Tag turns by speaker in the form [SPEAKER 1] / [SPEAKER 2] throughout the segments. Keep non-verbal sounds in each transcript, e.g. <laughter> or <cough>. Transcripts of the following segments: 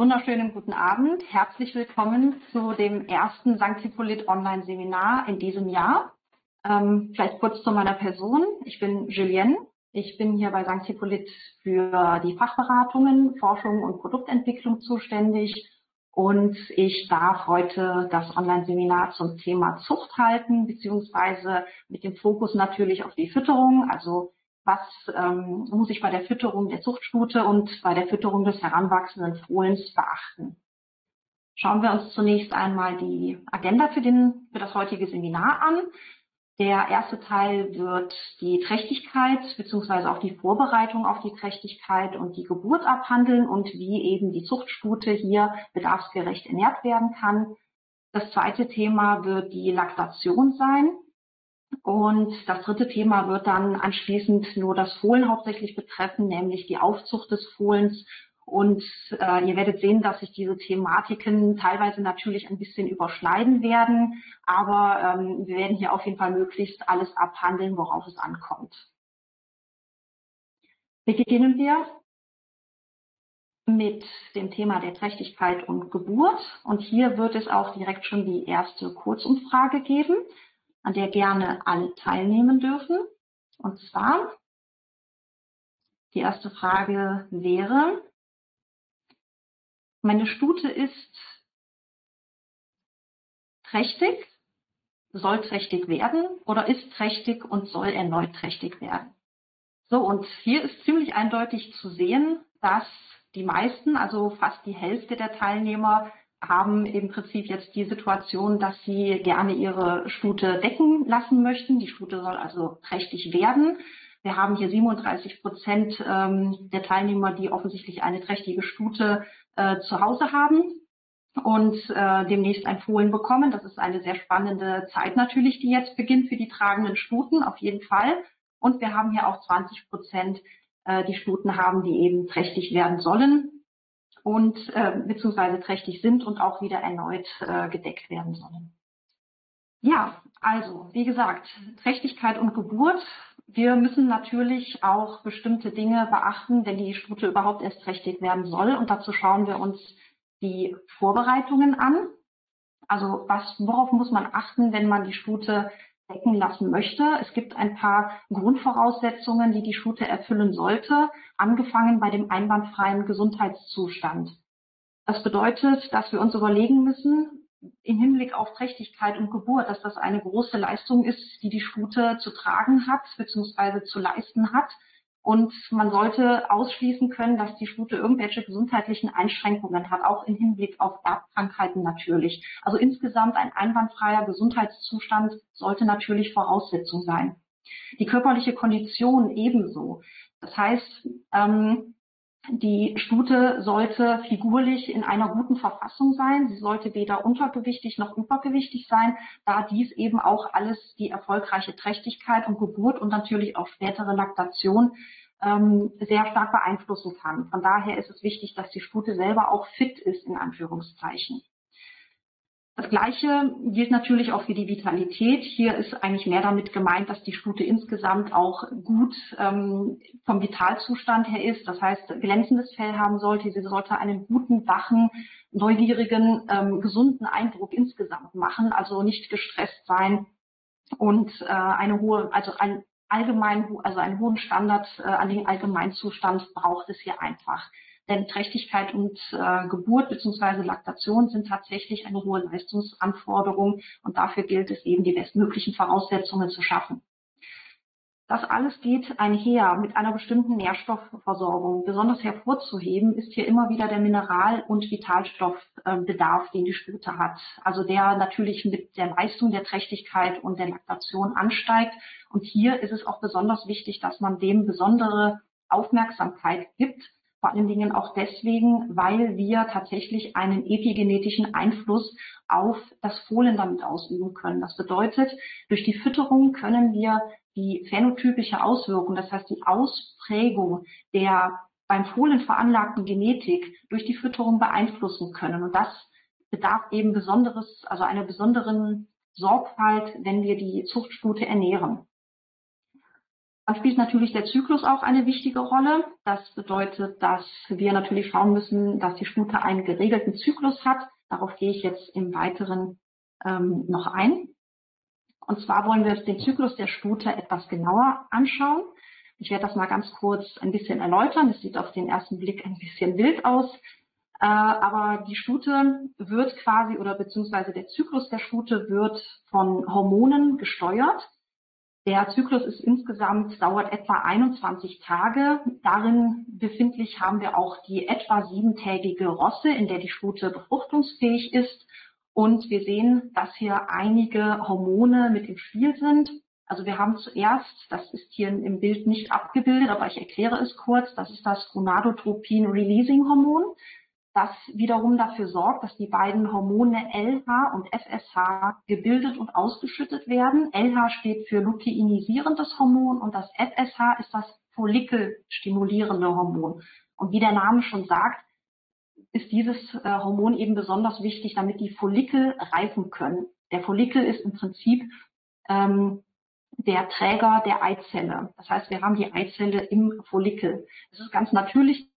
[SPEAKER 1] wunderschönen guten Abend. Herzlich willkommen zu dem ersten St. Hippolyt Online-Seminar in diesem Jahr. Ähm, vielleicht kurz zu meiner Person. Ich bin Julienne. Ich bin hier bei St. Hippolyt für die Fachberatungen, Forschung und Produktentwicklung zuständig. Und ich darf heute das Online-Seminar zum Thema Zucht halten, beziehungsweise mit dem Fokus natürlich auf die Fütterung, also was ähm, muss ich bei der Fütterung der Zuchtstute und bei der Fütterung des heranwachsenden Fohlens beachten. Schauen wir uns zunächst einmal die Agenda für, den, für das heutige Seminar an. Der erste Teil wird die Trächtigkeit bzw. auch die Vorbereitung auf die Trächtigkeit und die Geburt abhandeln und wie eben die Zuchtstute hier bedarfsgerecht ernährt werden kann. Das zweite Thema wird die Laktation sein. Und das dritte Thema wird dann anschließend nur das Fohlen hauptsächlich betreffen, nämlich die Aufzucht des Fohlens. Und äh, ihr werdet sehen, dass sich diese Thematiken teilweise natürlich ein bisschen überschneiden werden, aber ähm, wir werden hier auf jeden Fall möglichst alles abhandeln, worauf es ankommt. Beginnen wir mit dem Thema der Trächtigkeit und Geburt. Und hier wird es auch direkt schon die erste Kurzumfrage geben an der gerne alle teilnehmen dürfen. Und zwar, die erste Frage wäre, meine Stute ist trächtig, soll trächtig werden oder ist trächtig und soll erneut trächtig werden. So, und hier ist ziemlich eindeutig zu sehen, dass die meisten, also fast die Hälfte der Teilnehmer, haben im Prinzip jetzt die Situation, dass sie gerne ihre Stute decken lassen möchten. Die Stute soll also trächtig werden. Wir haben hier 37 Prozent ähm, der Teilnehmer, die offensichtlich eine trächtige Stute äh, zu Hause haben und äh, demnächst ein Fohlen bekommen. Das ist eine sehr spannende Zeit natürlich, die jetzt beginnt für die tragenden Stuten, auf jeden Fall. Und wir haben hier auch 20 Prozent, äh, die Stuten haben, die eben trächtig werden sollen und äh, beziehungsweise trächtig sind und auch wieder erneut äh, gedeckt werden sollen. Ja, also wie gesagt, Trächtigkeit und Geburt. Wir müssen natürlich auch bestimmte Dinge beachten, wenn die Stute überhaupt erst trächtig werden soll. Und dazu schauen wir uns die Vorbereitungen an. Also was, worauf muss man achten, wenn man die Stute decken lassen möchte. Es gibt ein paar Grundvoraussetzungen, die die Stute erfüllen sollte, angefangen bei dem einwandfreien Gesundheitszustand. Das bedeutet, dass wir uns überlegen müssen, im Hinblick auf Trächtigkeit und Geburt, dass das eine große Leistung ist, die die Stute zu tragen hat bzw. zu leisten hat und man sollte ausschließen können, dass die Stute irgendwelche gesundheitlichen Einschränkungen hat, auch im Hinblick auf Erbkrankheiten natürlich. Also insgesamt ein einwandfreier Gesundheitszustand sollte natürlich Voraussetzung sein. Die körperliche Kondition ebenso. Das heißt, ähm, die Stute sollte figurlich in einer guten Verfassung sein. Sie sollte weder untergewichtig noch übergewichtig sein, da dies eben auch alles die erfolgreiche Trächtigkeit und Geburt und natürlich auch spätere Laktation ähm, sehr stark beeinflussen kann. Von daher ist es wichtig, dass die Stute selber auch fit ist, in Anführungszeichen. Das Gleiche gilt natürlich auch für die Vitalität. Hier ist eigentlich mehr damit gemeint, dass die Stute insgesamt auch gut ähm, vom Vitalzustand her ist. Das heißt, glänzendes Fell haben sollte. Sie sollte einen guten, wachen, neugierigen, ähm, gesunden Eindruck insgesamt machen. Also nicht gestresst sein und äh, eine hohe, also ein allgemein, also einen hohen Standard äh, an den Allgemeinzustand braucht es hier einfach. Denn Trächtigkeit und äh, Geburt bzw. Laktation sind tatsächlich eine hohe Leistungsanforderung und dafür gilt es eben, die bestmöglichen Voraussetzungen zu schaffen. Das alles geht einher mit einer bestimmten Nährstoffversorgung. Besonders hervorzuheben ist hier immer wieder der Mineral- und Vitalstoffbedarf, den die Stute hat. Also der natürlich mit der Leistung der Trächtigkeit und der Laktation ansteigt. Und hier ist es auch besonders wichtig, dass man dem besondere Aufmerksamkeit gibt, vor allen Dingen auch deswegen, weil wir tatsächlich einen epigenetischen Einfluss auf das Fohlen damit ausüben können. Das bedeutet, durch die Fütterung können wir die phänotypische Auswirkung, das heißt die Ausprägung der beim Fohlen veranlagten Genetik durch die Fütterung beeinflussen können. Und das bedarf eben besonderes, also einer besonderen Sorgfalt, wenn wir die Zuchtstute ernähren. Dann spielt natürlich der Zyklus auch eine wichtige Rolle. Das bedeutet, dass wir natürlich schauen müssen, dass die Stute einen geregelten Zyklus hat. Darauf gehe ich jetzt im Weiteren ähm, noch ein. Und zwar wollen wir uns den Zyklus der Stute etwas genauer anschauen. Ich werde das mal ganz kurz ein bisschen erläutern. Es sieht auf den ersten Blick ein bisschen wild aus. Äh, aber die Stute wird quasi oder beziehungsweise der Zyklus der Stute wird von Hormonen gesteuert. Der Zyklus ist insgesamt, dauert etwa 21 Tage. Darin befindlich haben wir auch die etwa siebentägige Rosse, in der die Stute befruchtungsfähig ist. Und wir sehen, dass hier einige Hormone mit im Spiel sind. Also wir haben zuerst, das ist hier im Bild nicht abgebildet, aber ich erkläre es kurz, das ist das Gonadotropin-Releasing-Hormon das wiederum dafür sorgt, dass die beiden Hormone LH und FSH gebildet und ausgeschüttet werden. LH steht für luteinisierendes Hormon und das FSH ist das follikelstimulierende Hormon. Und wie der Name schon sagt, ist dieses äh, Hormon eben besonders wichtig, damit die Follikel reifen können. Der Follikel ist im Prinzip ähm, der Träger der Eizelle. Das heißt, wir haben die Eizelle im Follikel. Es ist ganz natürlich,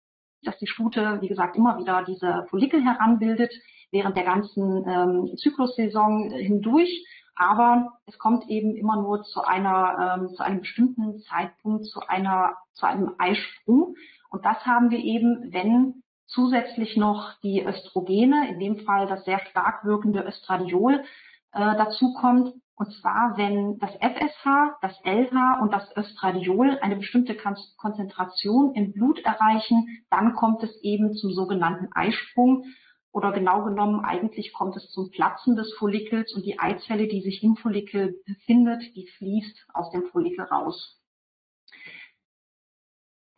[SPEAKER 1] dass die Stute, wie gesagt, immer wieder diese Follikel heranbildet während der ganzen ähm, Zyklussaison hindurch. Aber es kommt eben immer nur zu einer, ähm, zu einem bestimmten Zeitpunkt, zu einer, zu einem Eisprung. Und das haben wir eben, wenn zusätzlich noch die Östrogene, in dem Fall das sehr stark wirkende Östradiol, äh, dazu und zwar, wenn das FSH, das LH und das Östradiol eine bestimmte Konzentration im Blut erreichen, dann kommt es eben zum sogenannten Eisprung. Oder genau genommen, eigentlich kommt es zum Platzen des Follikels und die Eizelle, die sich im Follikel befindet, die fließt aus dem Follikel raus.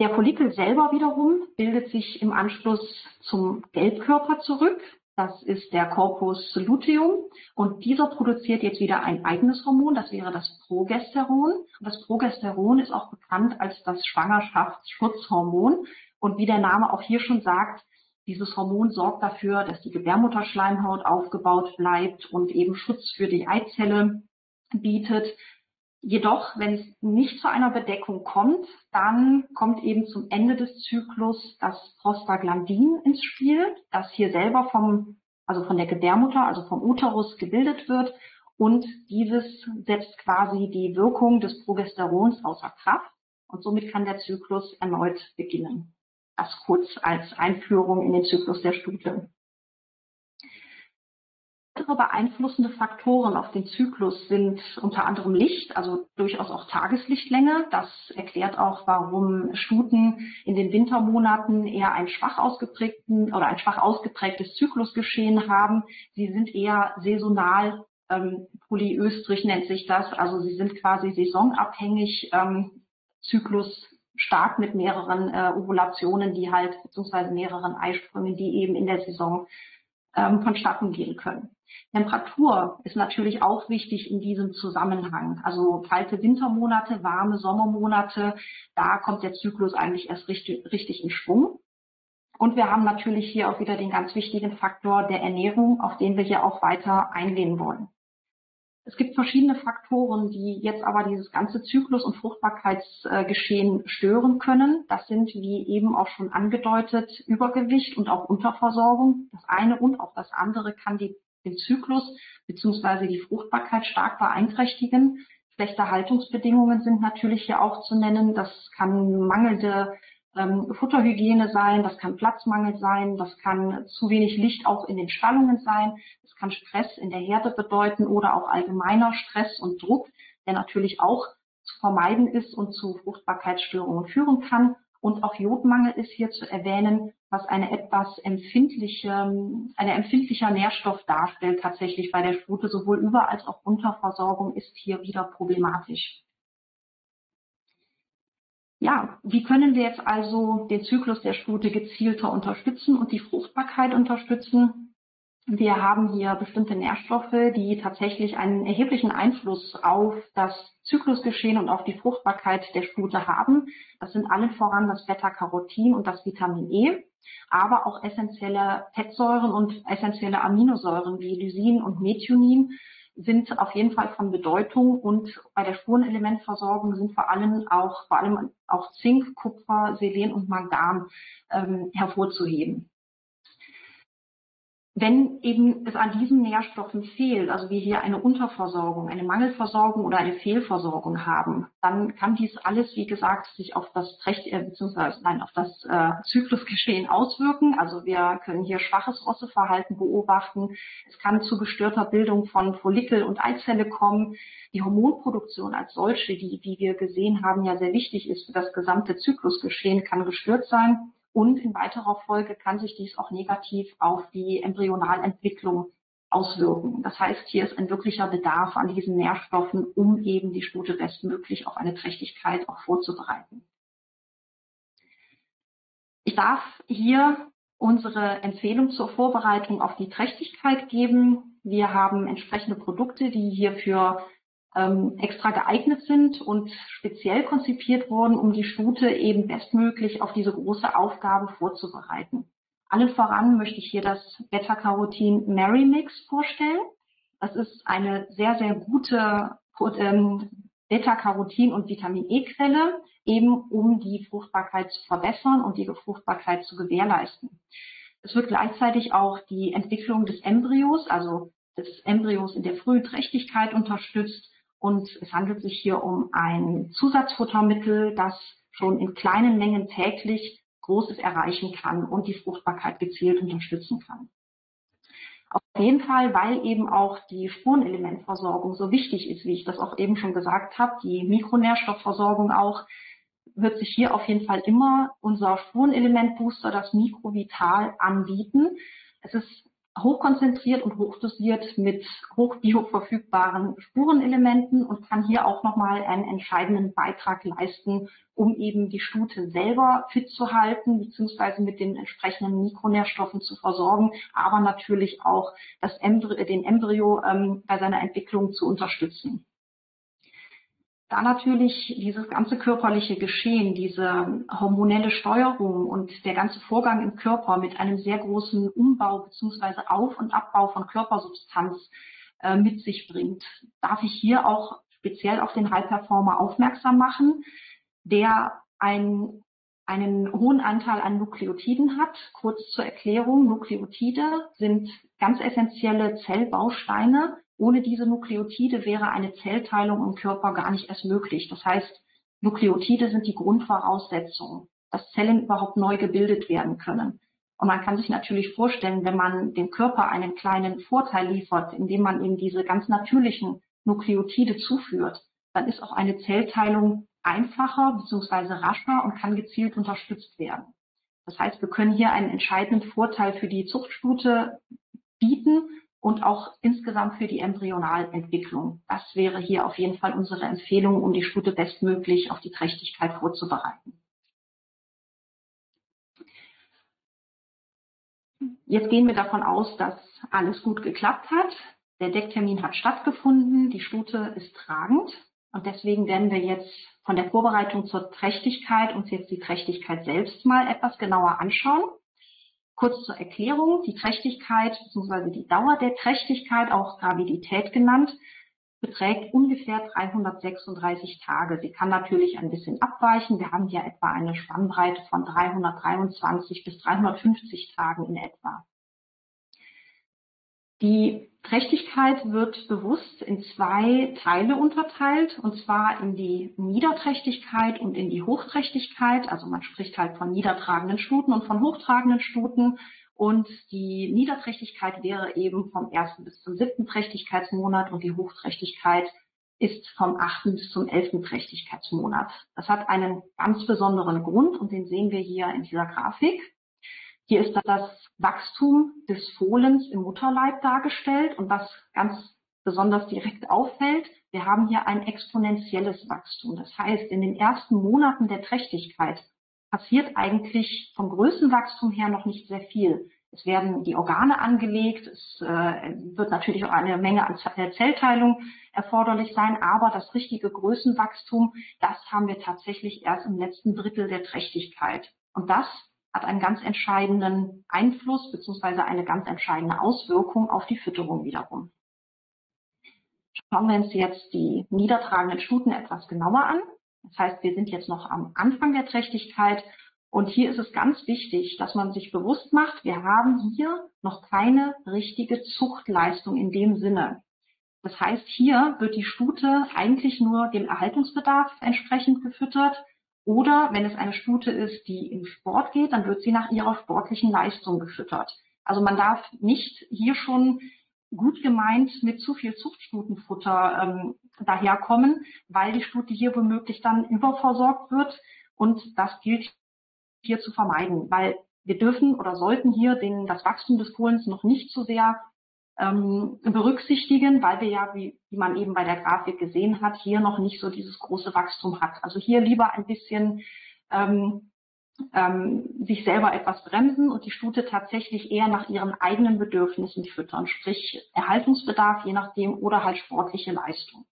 [SPEAKER 1] Der Follikel selber wiederum bildet sich im Anschluss zum Gelbkörper zurück. Das ist der Corpus luteum. Und dieser produziert jetzt wieder ein eigenes Hormon. Das wäre das Progesteron. Und das Progesteron ist auch bekannt als das Schwangerschaftsschutzhormon. Und wie der Name auch hier schon sagt, dieses Hormon sorgt dafür, dass die Gebärmutterschleimhaut aufgebaut bleibt und eben Schutz für die Eizelle bietet. Jedoch, wenn es nicht zu einer Bedeckung kommt, dann kommt eben zum Ende des Zyklus das Prostaglandin ins Spiel, das hier selber vom, also von der Gebärmutter, also vom Uterus gebildet wird. Und dieses setzt quasi die Wirkung des Progesterons außer Kraft. Und somit kann der Zyklus erneut beginnen. Das kurz als Einführung in den Zyklus der Stute. Weitere beeinflussende Faktoren auf den Zyklus sind unter anderem Licht, also durchaus auch Tageslichtlänge. Das erklärt auch, warum Stuten in den Wintermonaten eher einen schwach ausgeprägten oder ein schwach ausgeprägtes Zyklusgeschehen haben. Sie sind eher saisonal ähm, polyöstrig nennt sich das. Also sie sind quasi saisonabhängig, ähm, Zyklus stark mit mehreren äh, Ovulationen, die halt, beziehungsweise mehreren Eisprüngen, die eben in der Saison ähm, vonstatten gehen können. Temperatur ist natürlich auch wichtig in diesem Zusammenhang. Also kalte Wintermonate, warme Sommermonate, da kommt der Zyklus eigentlich erst richtig, richtig in Schwung. Und wir haben natürlich hier auch wieder den ganz wichtigen Faktor der Ernährung, auf den wir hier auch weiter eingehen wollen. Es gibt verschiedene Faktoren, die jetzt aber dieses ganze Zyklus- und Fruchtbarkeitsgeschehen stören können. Das sind, wie eben auch schon angedeutet, Übergewicht und auch Unterversorgung. Das eine und auch das andere kann die, den Zyklus bzw. die Fruchtbarkeit stark beeinträchtigen. Schlechte Haltungsbedingungen sind natürlich hier auch zu nennen. Das kann mangelnde ähm, Futterhygiene sein, das kann Platzmangel sein, das kann zu wenig Licht auch in den Stallungen sein, das kann Stress in der Herde bedeuten oder auch allgemeiner Stress und Druck, der natürlich auch zu vermeiden ist und zu Fruchtbarkeitsstörungen führen kann. Und auch Jodmangel ist hier zu erwähnen, was eine etwas empfindliche, eine empfindlicher Nährstoff darstellt tatsächlich bei der Stute. Sowohl Über- als auch Unterversorgung ist hier wieder problematisch. Ja, wie können wir jetzt also den Zyklus der Stute gezielter unterstützen und die Fruchtbarkeit unterstützen? Wir haben hier bestimmte Nährstoffe, die tatsächlich einen erheblichen Einfluss auf das Zyklusgeschehen und auf die Fruchtbarkeit der Stute haben. Das sind allen voran das Beta-Carotin und das Vitamin E, aber auch essentielle Fettsäuren und essentielle Aminosäuren wie Lysin und Methionin sind auf jeden Fall von Bedeutung und bei der Spurenelementversorgung sind vor allem auch, vor allem auch Zink, Kupfer, Selen und Mangan ähm, hervorzuheben wenn eben es an diesen Nährstoffen fehlt, also wir hier eine Unterversorgung, eine Mangelversorgung oder eine Fehlversorgung haben, dann kann dies alles, wie gesagt, sich auf das Recht, äh, beziehungsweise nein, auf das äh, Zyklusgeschehen auswirken. Also wir können hier schwaches Rosseverhalten beobachten. Es kann zu gestörter Bildung von Follikel und Eizelle kommen. Die Hormonproduktion als solche, die, wie wir gesehen haben, ja sehr wichtig ist für das gesamte Zyklusgeschehen, kann gestört sein. Und in weiterer Folge kann sich dies auch negativ auf die Embryonalentwicklung auswirken. Das heißt, hier ist ein wirklicher Bedarf an diesen Nährstoffen, um eben die Stute bestmöglich auf eine Trächtigkeit auch vorzubereiten. Ich darf hier unsere Empfehlung zur Vorbereitung auf die Trächtigkeit geben. Wir haben entsprechende Produkte, die hierfür ähm, extra geeignet sind und speziell konzipiert wurden, um die Stute eben bestmöglich auf diese große Aufgabe vorzubereiten. Allen voran möchte ich hier das Beta-Carotin Mary Mix vorstellen. Das ist eine sehr, sehr gute ähm, Beta-Carotin und Vitamin E-Quelle, eben um die Fruchtbarkeit zu verbessern und die Fruchtbarkeit zu gewährleisten. Es wird gleichzeitig auch die Entwicklung des Embryos, also des Embryos in der frühen Trächtigkeit unterstützt und es handelt sich hier um ein Zusatzfuttermittel, das schon in kleinen Mengen täglich Großes erreichen kann und die Fruchtbarkeit gezielt unterstützen kann. Auf jeden Fall, weil eben auch die Spurenelementversorgung so wichtig ist, wie ich das auch eben schon gesagt habe, die Mikronährstoffversorgung auch, wird sich hier auf jeden Fall immer unser Spurenelementbooster, das Mikrovital, anbieten. Es ist hochkonzentriert und hochdosiert mit hochbioverfügbaren Spurenelementen und kann hier auch nochmal einen entscheidenden Beitrag leisten, um eben die Stute selber fit zu halten, beziehungsweise mit den entsprechenden Mikronährstoffen zu versorgen, aber natürlich auch das Embryo, den Embryo ähm, bei seiner Entwicklung zu unterstützen. Da natürlich dieses ganze körperliche Geschehen, diese hormonelle Steuerung und der ganze Vorgang im Körper mit einem sehr großen Umbau bzw. Auf- und Abbau von Körpersubstanz äh, mit sich bringt, darf ich hier auch speziell auf den High Performer aufmerksam machen, der ein, einen hohen Anteil an Nukleotiden hat. Kurz zur Erklärung, Nukleotide sind ganz essentielle Zellbausteine, ohne diese Nukleotide wäre eine Zellteilung im Körper gar nicht erst möglich. Das heißt, Nukleotide sind die Grundvoraussetzung, dass Zellen überhaupt neu gebildet werden können. Und man kann sich natürlich vorstellen, wenn man dem Körper einen kleinen Vorteil liefert, indem man ihm diese ganz natürlichen Nukleotide zuführt, dann ist auch eine Zellteilung einfacher bzw. rascher und kann gezielt unterstützt werden. Das heißt, wir können hier einen entscheidenden Vorteil für die Zuchtstute bieten und auch insgesamt für die Embryonalentwicklung. Das wäre hier auf jeden Fall unsere Empfehlung, um die Stute bestmöglich auf die Trächtigkeit vorzubereiten. Jetzt gehen wir davon aus, dass alles gut geklappt hat. Der Decktermin hat stattgefunden, die Stute ist tragend und deswegen werden wir jetzt von der Vorbereitung zur Trächtigkeit uns jetzt die Trächtigkeit selbst mal etwas genauer anschauen. Kurz zur Erklärung, die Trächtigkeit bzw. die Dauer der Trächtigkeit, auch Gravidität genannt, beträgt ungefähr 336 Tage. Sie kann natürlich ein bisschen abweichen. Wir haben hier etwa eine Spannbreite von 323 bis 350 Tagen in etwa. Die Trächtigkeit wird bewusst in zwei Teile unterteilt, und zwar in die Niederträchtigkeit und in die Hochträchtigkeit. Also man spricht halt von niedertragenden Stuten und von hochtragenden Stuten. Und die Niederträchtigkeit wäre eben vom ersten bis zum siebten Trächtigkeitsmonat und die Hochträchtigkeit ist vom achten bis zum elften Trächtigkeitsmonat. Das hat einen ganz besonderen Grund und den sehen wir hier in dieser Grafik. Hier ist das Wachstum des Fohlens im Mutterleib dargestellt und was ganz besonders direkt auffällt, wir haben hier ein exponentielles Wachstum. Das heißt, in den ersten Monaten der Trächtigkeit passiert eigentlich vom Größenwachstum her noch nicht sehr viel. Es werden die Organe angelegt, es äh, wird natürlich auch eine Menge an Zellteilung erforderlich sein, aber das richtige Größenwachstum, das haben wir tatsächlich erst im letzten Drittel der Trächtigkeit. Und das hat einen ganz entscheidenden Einfluss beziehungsweise eine ganz entscheidende Auswirkung auf die Fütterung wiederum. Schauen wir uns jetzt die niedertragenden Stuten etwas genauer an. Das heißt, wir sind jetzt noch am Anfang der Trächtigkeit und hier ist es ganz wichtig, dass man sich bewusst macht, wir haben hier noch keine richtige Zuchtleistung in dem Sinne. Das heißt, hier wird die Stute eigentlich nur dem Erhaltungsbedarf entsprechend gefüttert. Oder wenn es eine Stute ist, die im Sport geht, dann wird sie nach ihrer sportlichen Leistung gefüttert. Also man darf nicht hier schon gut gemeint mit zu viel Zuchtstutenfutter ähm, daherkommen, weil die Stute hier womöglich dann überversorgt wird. Und das gilt hier zu vermeiden, weil wir dürfen oder sollten hier den, das Wachstum des Fohlens noch nicht zu sehr ähm, berücksichtigen, weil wir ja, wie, wie man eben bei der Grafik gesehen hat, hier noch nicht so dieses große Wachstum hat. Also hier lieber ein bisschen ähm, ähm, sich selber etwas bremsen und die Stute tatsächlich eher nach ihren eigenen Bedürfnissen füttern, sprich Erhaltungsbedarf je nachdem oder halt sportliche Leistung.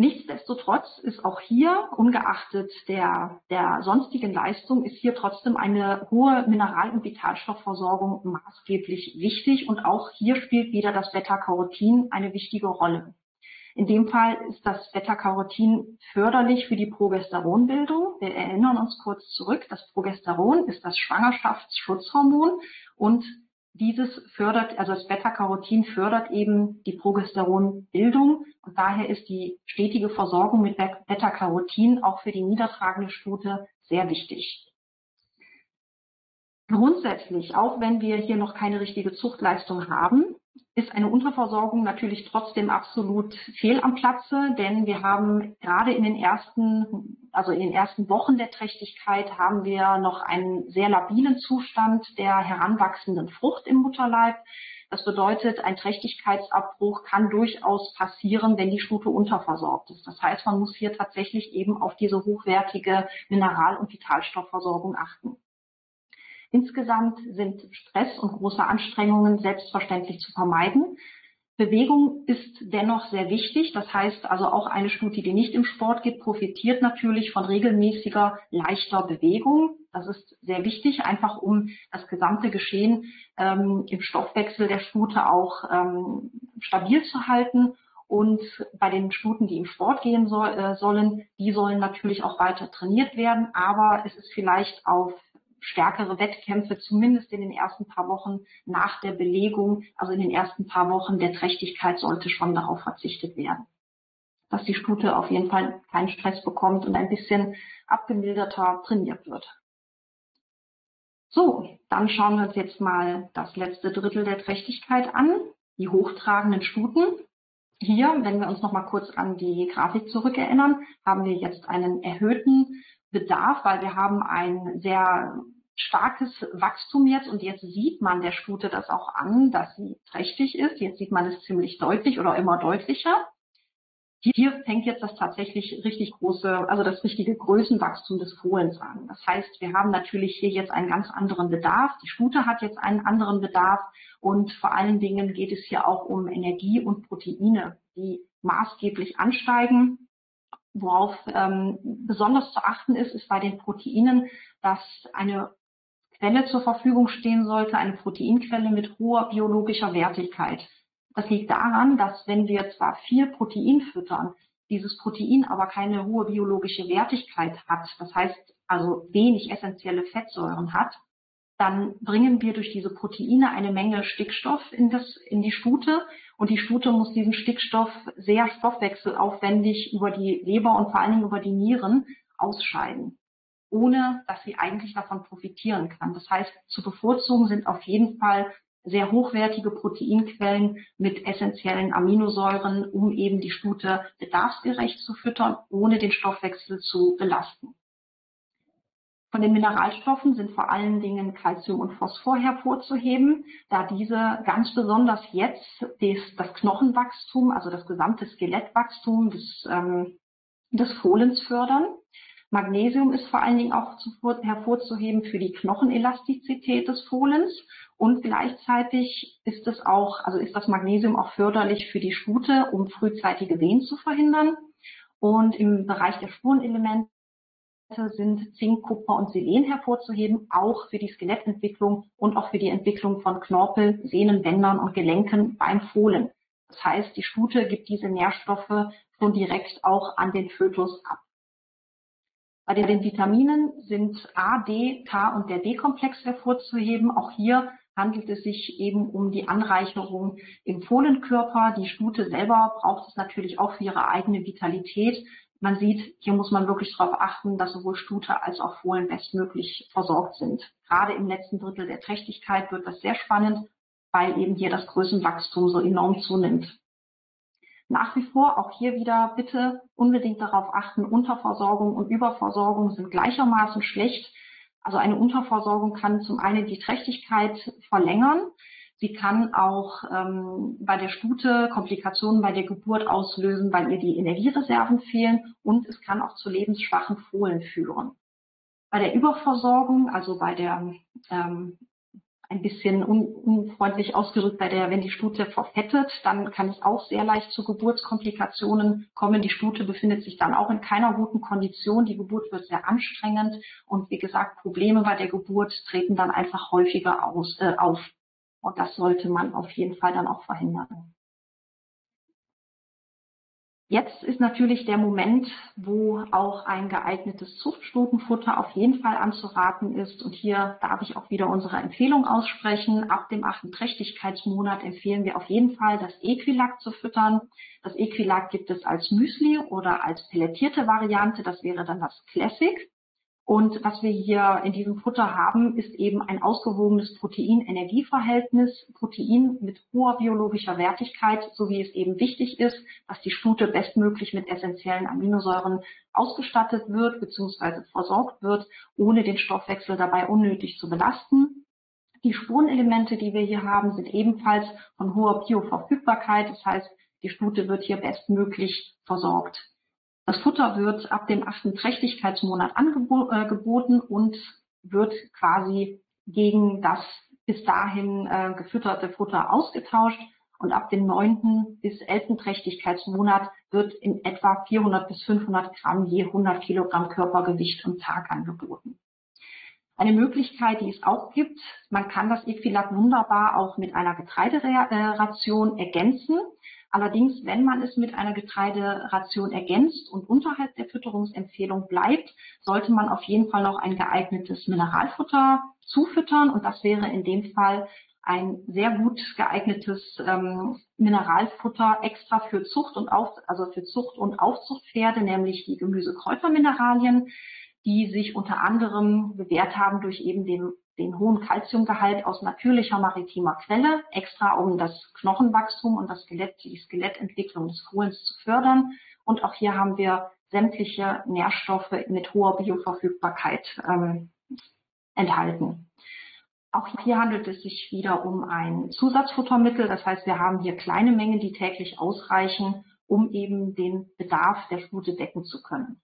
[SPEAKER 1] Nichtsdestotrotz ist auch hier, ungeachtet der, der sonstigen Leistung, ist hier trotzdem eine hohe Mineral- und Vitalstoffversorgung maßgeblich wichtig. Und auch hier spielt wieder das Beta-Carotin eine wichtige Rolle. In dem Fall ist das Beta-Carotin förderlich für die Progesteronbildung. Wir erinnern uns kurz zurück. Das Progesteron ist das Schwangerschaftsschutzhormon und dieses fördert, also das Beta-Carotin fördert eben die Progesteronbildung und daher ist die stetige Versorgung mit Beta-Carotin auch für die niedertragende Stute sehr wichtig. Grundsätzlich, auch wenn wir hier noch keine richtige Zuchtleistung haben, ist eine Unterversorgung natürlich trotzdem absolut fehl am Platze, denn wir haben gerade in den ersten, also in den ersten Wochen der Trächtigkeit haben wir noch einen sehr labilen Zustand der heranwachsenden Frucht im Mutterleib. Das bedeutet, ein Trächtigkeitsabbruch kann durchaus passieren, wenn die Stute unterversorgt ist. Das heißt, man muss hier tatsächlich eben auf diese hochwertige Mineral- und Vitalstoffversorgung achten. Insgesamt sind Stress und große Anstrengungen selbstverständlich zu vermeiden. Bewegung ist dennoch sehr wichtig. Das heißt also auch eine Stute, die nicht im Sport geht, profitiert natürlich von regelmäßiger, leichter Bewegung. Das ist sehr wichtig, einfach um das gesamte Geschehen ähm, im Stoffwechsel der Stute auch ähm, stabil zu halten. Und bei den Stuten, die im Sport gehen soll, äh, sollen, die sollen natürlich auch weiter trainiert werden. Aber es ist vielleicht auf stärkere Wettkämpfe, zumindest in den ersten paar Wochen nach der Belegung, also in den ersten paar Wochen der Trächtigkeit sollte schon darauf verzichtet werden. Dass die Stute auf jeden Fall keinen Stress bekommt und ein bisschen abgemilderter trainiert wird. So, dann schauen wir uns jetzt mal das letzte Drittel der Trächtigkeit an, die hochtragenden Stuten. Hier, wenn wir uns noch mal kurz an die Grafik zurückerinnern, haben wir jetzt einen erhöhten Bedarf, weil wir haben ein sehr starkes Wachstum jetzt und jetzt sieht man der Stute das auch an, dass sie trächtig ist. Jetzt sieht man es ziemlich deutlich oder immer deutlicher. Hier fängt jetzt das tatsächlich richtig große, also das richtige Größenwachstum des Fohlens an. Das heißt, wir haben natürlich hier jetzt einen ganz anderen Bedarf. Die Stute hat jetzt einen anderen Bedarf und vor allen Dingen geht es hier auch um Energie und Proteine, die maßgeblich ansteigen. Worauf ähm, besonders zu achten ist, ist bei den Proteinen, dass eine Quelle zur Verfügung stehen sollte, eine Proteinquelle mit hoher biologischer Wertigkeit. Das liegt daran, dass wenn wir zwar viel Protein füttern, dieses Protein aber keine hohe biologische Wertigkeit hat, das heißt also wenig essentielle Fettsäuren hat, dann bringen wir durch diese Proteine eine Menge Stickstoff in, das, in die Stute und die Stute muss diesen Stickstoff sehr stoffwechselaufwendig über die Leber und vor allen Dingen über die Nieren ausscheiden, ohne dass sie eigentlich davon profitieren kann. Das heißt, zu bevorzugen sind auf jeden Fall sehr hochwertige Proteinquellen mit essentiellen Aminosäuren, um eben die Stute bedarfsgerecht zu füttern, ohne den Stoffwechsel zu belasten. Von den Mineralstoffen sind vor allen Dingen Calcium und Phosphor hervorzuheben, da diese ganz besonders jetzt das Knochenwachstum, also das gesamte Skelettwachstum des, ähm, des Fohlens fördern. Magnesium ist vor allen Dingen auch zu, hervorzuheben für die Knochenelastizität des Fohlens und gleichzeitig ist es auch, also ist das Magnesium auch förderlich für die Stute, um frühzeitige Wehen zu verhindern. Und im Bereich der Spurenelemente sind Zink, Kupfer und Selen hervorzuheben, auch für die Skelettentwicklung und auch für die Entwicklung von Knorpel, Sehnen, Bändern und Gelenken beim Fohlen. Das heißt, die Stute gibt diese Nährstoffe schon direkt auch an den Fötus ab. Bei den Vitaminen sind A, D, K und der D-Komplex hervorzuheben. Auch hier handelt es sich eben um die Anreicherung im Fohlenkörper. Die Stute selber braucht es natürlich auch für ihre eigene Vitalität. Man sieht, hier muss man wirklich darauf achten, dass sowohl Stute als auch Fohlen bestmöglich versorgt sind. Gerade im letzten Drittel der Trächtigkeit wird das sehr spannend, weil eben hier das Größenwachstum so enorm zunimmt. Nach wie vor auch hier wieder bitte unbedingt darauf achten, Unterversorgung und Überversorgung sind gleichermaßen schlecht. Also eine Unterversorgung kann zum einen die Trächtigkeit verlängern. Sie kann auch ähm, bei der Stute Komplikationen bei der Geburt auslösen, weil ihr die Energiereserven fehlen und es kann auch zu lebensschwachen Fohlen führen. Bei der Überversorgung, also bei der ähm, ein bisschen un unfreundlich ausgedrückt, bei der, wenn die Stute verfettet, dann kann es auch sehr leicht zu Geburtskomplikationen kommen. Die Stute befindet sich dann auch in keiner guten Kondition. Die Geburt wird sehr anstrengend und wie gesagt, Probleme bei der Geburt treten dann einfach häufiger aus, äh, auf. Und das sollte man auf jeden Fall dann auch verhindern. Jetzt ist natürlich der Moment, wo auch ein geeignetes Zuchtstutenfutter auf jeden Fall anzuraten ist. Und hier darf ich auch wieder unsere Empfehlung aussprechen. Ab dem achten Trächtigkeitsmonat empfehlen wir auf jeden Fall, das Equilac zu füttern. Das Equilac gibt es als Müsli oder als pelletierte Variante. Das wäre dann das Classic. Und was wir hier in diesem Futter haben, ist eben ein ausgewogenes Protein-Energieverhältnis, Protein mit hoher biologischer Wertigkeit, so wie es eben wichtig ist, dass die Stute bestmöglich mit essentiellen Aminosäuren ausgestattet wird bzw. versorgt wird, ohne den Stoffwechsel dabei unnötig zu belasten. Die Spurenelemente, die wir hier haben, sind ebenfalls von hoher Bioverfügbarkeit. Das heißt, die Stute wird hier bestmöglich versorgt. Das Futter wird ab dem achten Trächtigkeitsmonat angeboten äh, und wird quasi gegen das bis dahin äh, gefütterte Futter ausgetauscht. Und ab dem neunten bis elften Trächtigkeitsmonat wird in etwa 400 bis 500 Gramm je 100 Kilogramm Körpergewicht am Tag angeboten. Eine Möglichkeit, die es auch gibt, man kann das Equilat wunderbar auch mit einer Getreideration ergänzen. Allerdings, wenn man es mit einer Getreideration ergänzt und unterhalb der Fütterungsempfehlung bleibt, sollte man auf jeden Fall noch ein geeignetes Mineralfutter zufüttern. Und das wäre in dem Fall ein sehr gut geeignetes ähm, Mineralfutter extra für Zucht und Auf, also für Zucht und Aufzuchtpferde, nämlich die Gemüse-Kräutermineralien, die sich unter anderem bewährt haben durch eben den den hohen Kalziumgehalt aus natürlicher maritimer Quelle, extra um das Knochenwachstum und das Skelett, die Skelettentwicklung des Fohlens zu fördern. Und auch hier haben wir sämtliche Nährstoffe mit hoher Bioverfügbarkeit ähm, enthalten. Auch hier handelt es sich wieder um ein Zusatzfuttermittel. Das heißt, wir haben hier kleine Mengen, die täglich ausreichen, um eben den Bedarf der Stute decken zu können.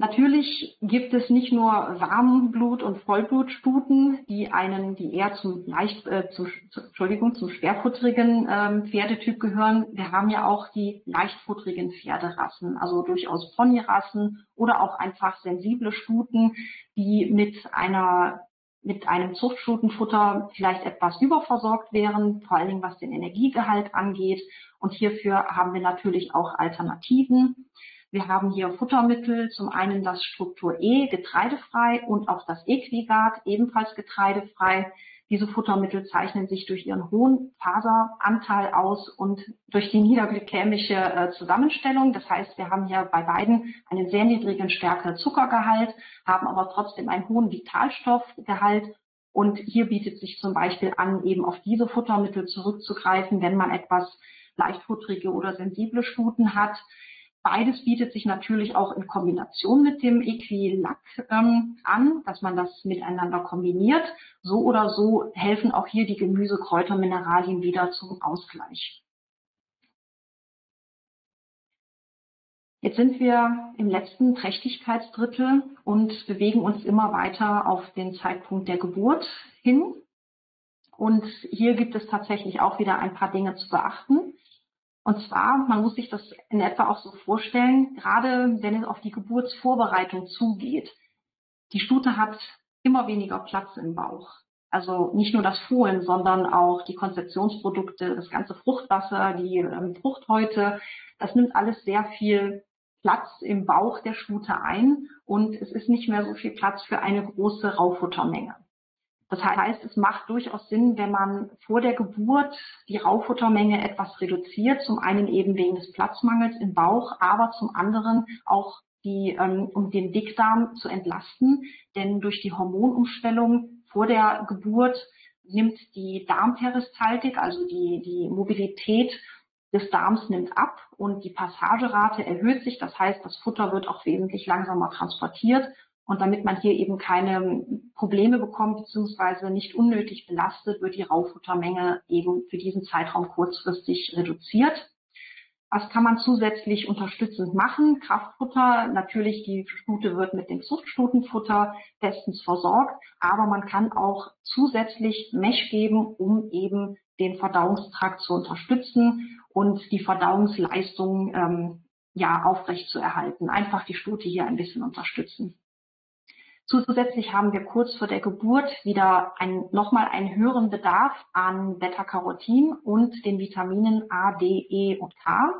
[SPEAKER 1] Natürlich gibt es nicht nur Warmblut- und Vollblutstuten, die einen, die eher zum leicht, äh, zum, Entschuldigung, zum schwerfutterigen ähm, Pferdetyp gehören. Wir haben ja auch die leichtfutterigen Pferderassen, also durchaus Ponyrassen oder auch einfach sensible Stuten, die mit einer mit einem Zuchtstutenfutter vielleicht etwas überversorgt wären, vor allen Dingen was den Energiegehalt angeht. Und hierfür haben wir natürlich auch Alternativen. Wir haben hier Futtermittel, zum einen das Struktur E, getreidefrei und auch das Equigard, ebenfalls getreidefrei. Diese Futtermittel zeichnen sich durch ihren hohen Faseranteil aus und durch die niederglykämische äh, Zusammenstellung. Das heißt, wir haben hier bei beiden einen sehr niedrigen Stärke Zuckergehalt, haben aber trotzdem einen hohen Vitalstoffgehalt. Und hier bietet sich zum Beispiel an, eben auf diese Futtermittel zurückzugreifen, wenn man etwas leichtfutterige oder sensible Stuten hat. Beides bietet sich natürlich auch in Kombination mit dem Equilac ähm, an, dass man das miteinander kombiniert. So oder so helfen auch hier die Gemüse, Kräuter, Mineralien wieder zum Ausgleich. Jetzt sind wir im letzten Trächtigkeitsdrittel und bewegen uns immer weiter auf den Zeitpunkt der Geburt hin. Und hier gibt es tatsächlich auch wieder ein paar Dinge zu beachten. Und zwar, man muss sich das in etwa auch so vorstellen, gerade wenn es auf die Geburtsvorbereitung zugeht. Die Stute hat immer weniger Platz im Bauch. Also nicht nur das Fohlen, sondern auch die Konzeptionsprodukte, das ganze Fruchtwasser, die ähm, Fruchthäute, das nimmt alles sehr viel Platz im Bauch der Stute ein und es ist nicht mehr so viel Platz für eine große Raufuttermenge. Das heißt, es macht durchaus Sinn, wenn man vor der Geburt die Raufuttermenge etwas reduziert, zum einen eben wegen des Platzmangels im Bauch, aber zum anderen auch die, ähm, um den Dickdarm zu entlasten. Denn durch die Hormonumstellung vor der Geburt nimmt die Darmperistaltik, also die, die Mobilität des Darms nimmt ab und die Passagerate erhöht sich. Das heißt, das Futter wird auch wesentlich langsamer transportiert. Und damit man hier eben keine Probleme bekommt bzw. nicht unnötig belastet, wird die Raufuttermenge eben für diesen Zeitraum kurzfristig reduziert. Was kann man zusätzlich unterstützend machen? Kraftfutter, natürlich die Stute wird mit dem Zuchtstutenfutter bestens versorgt, aber man kann auch zusätzlich Mesh geben, um eben den Verdauungstrakt zu unterstützen und die Verdauungsleistung ähm, ja aufrecht. Einfach die Stute hier ein bisschen unterstützen. Zusätzlich haben wir kurz vor der Geburt wieder ein, nochmal einen höheren Bedarf an Beta-Carotin und den Vitaminen A, D, E und K.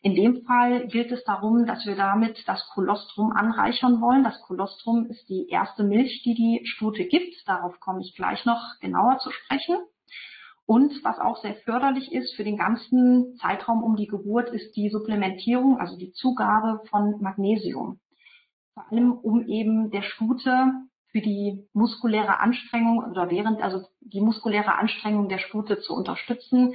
[SPEAKER 1] In dem Fall gilt es darum, dass wir damit das Kolostrum anreichern wollen. Das Kolostrum ist die erste Milch, die die Stute gibt. Darauf komme ich gleich noch genauer zu sprechen. Und was auch sehr förderlich ist für den ganzen Zeitraum um die Geburt, ist die Supplementierung, also die Zugabe von Magnesium vor allem um eben der Stute für die muskuläre Anstrengung oder während, also die muskuläre Anstrengung der Stute zu unterstützen.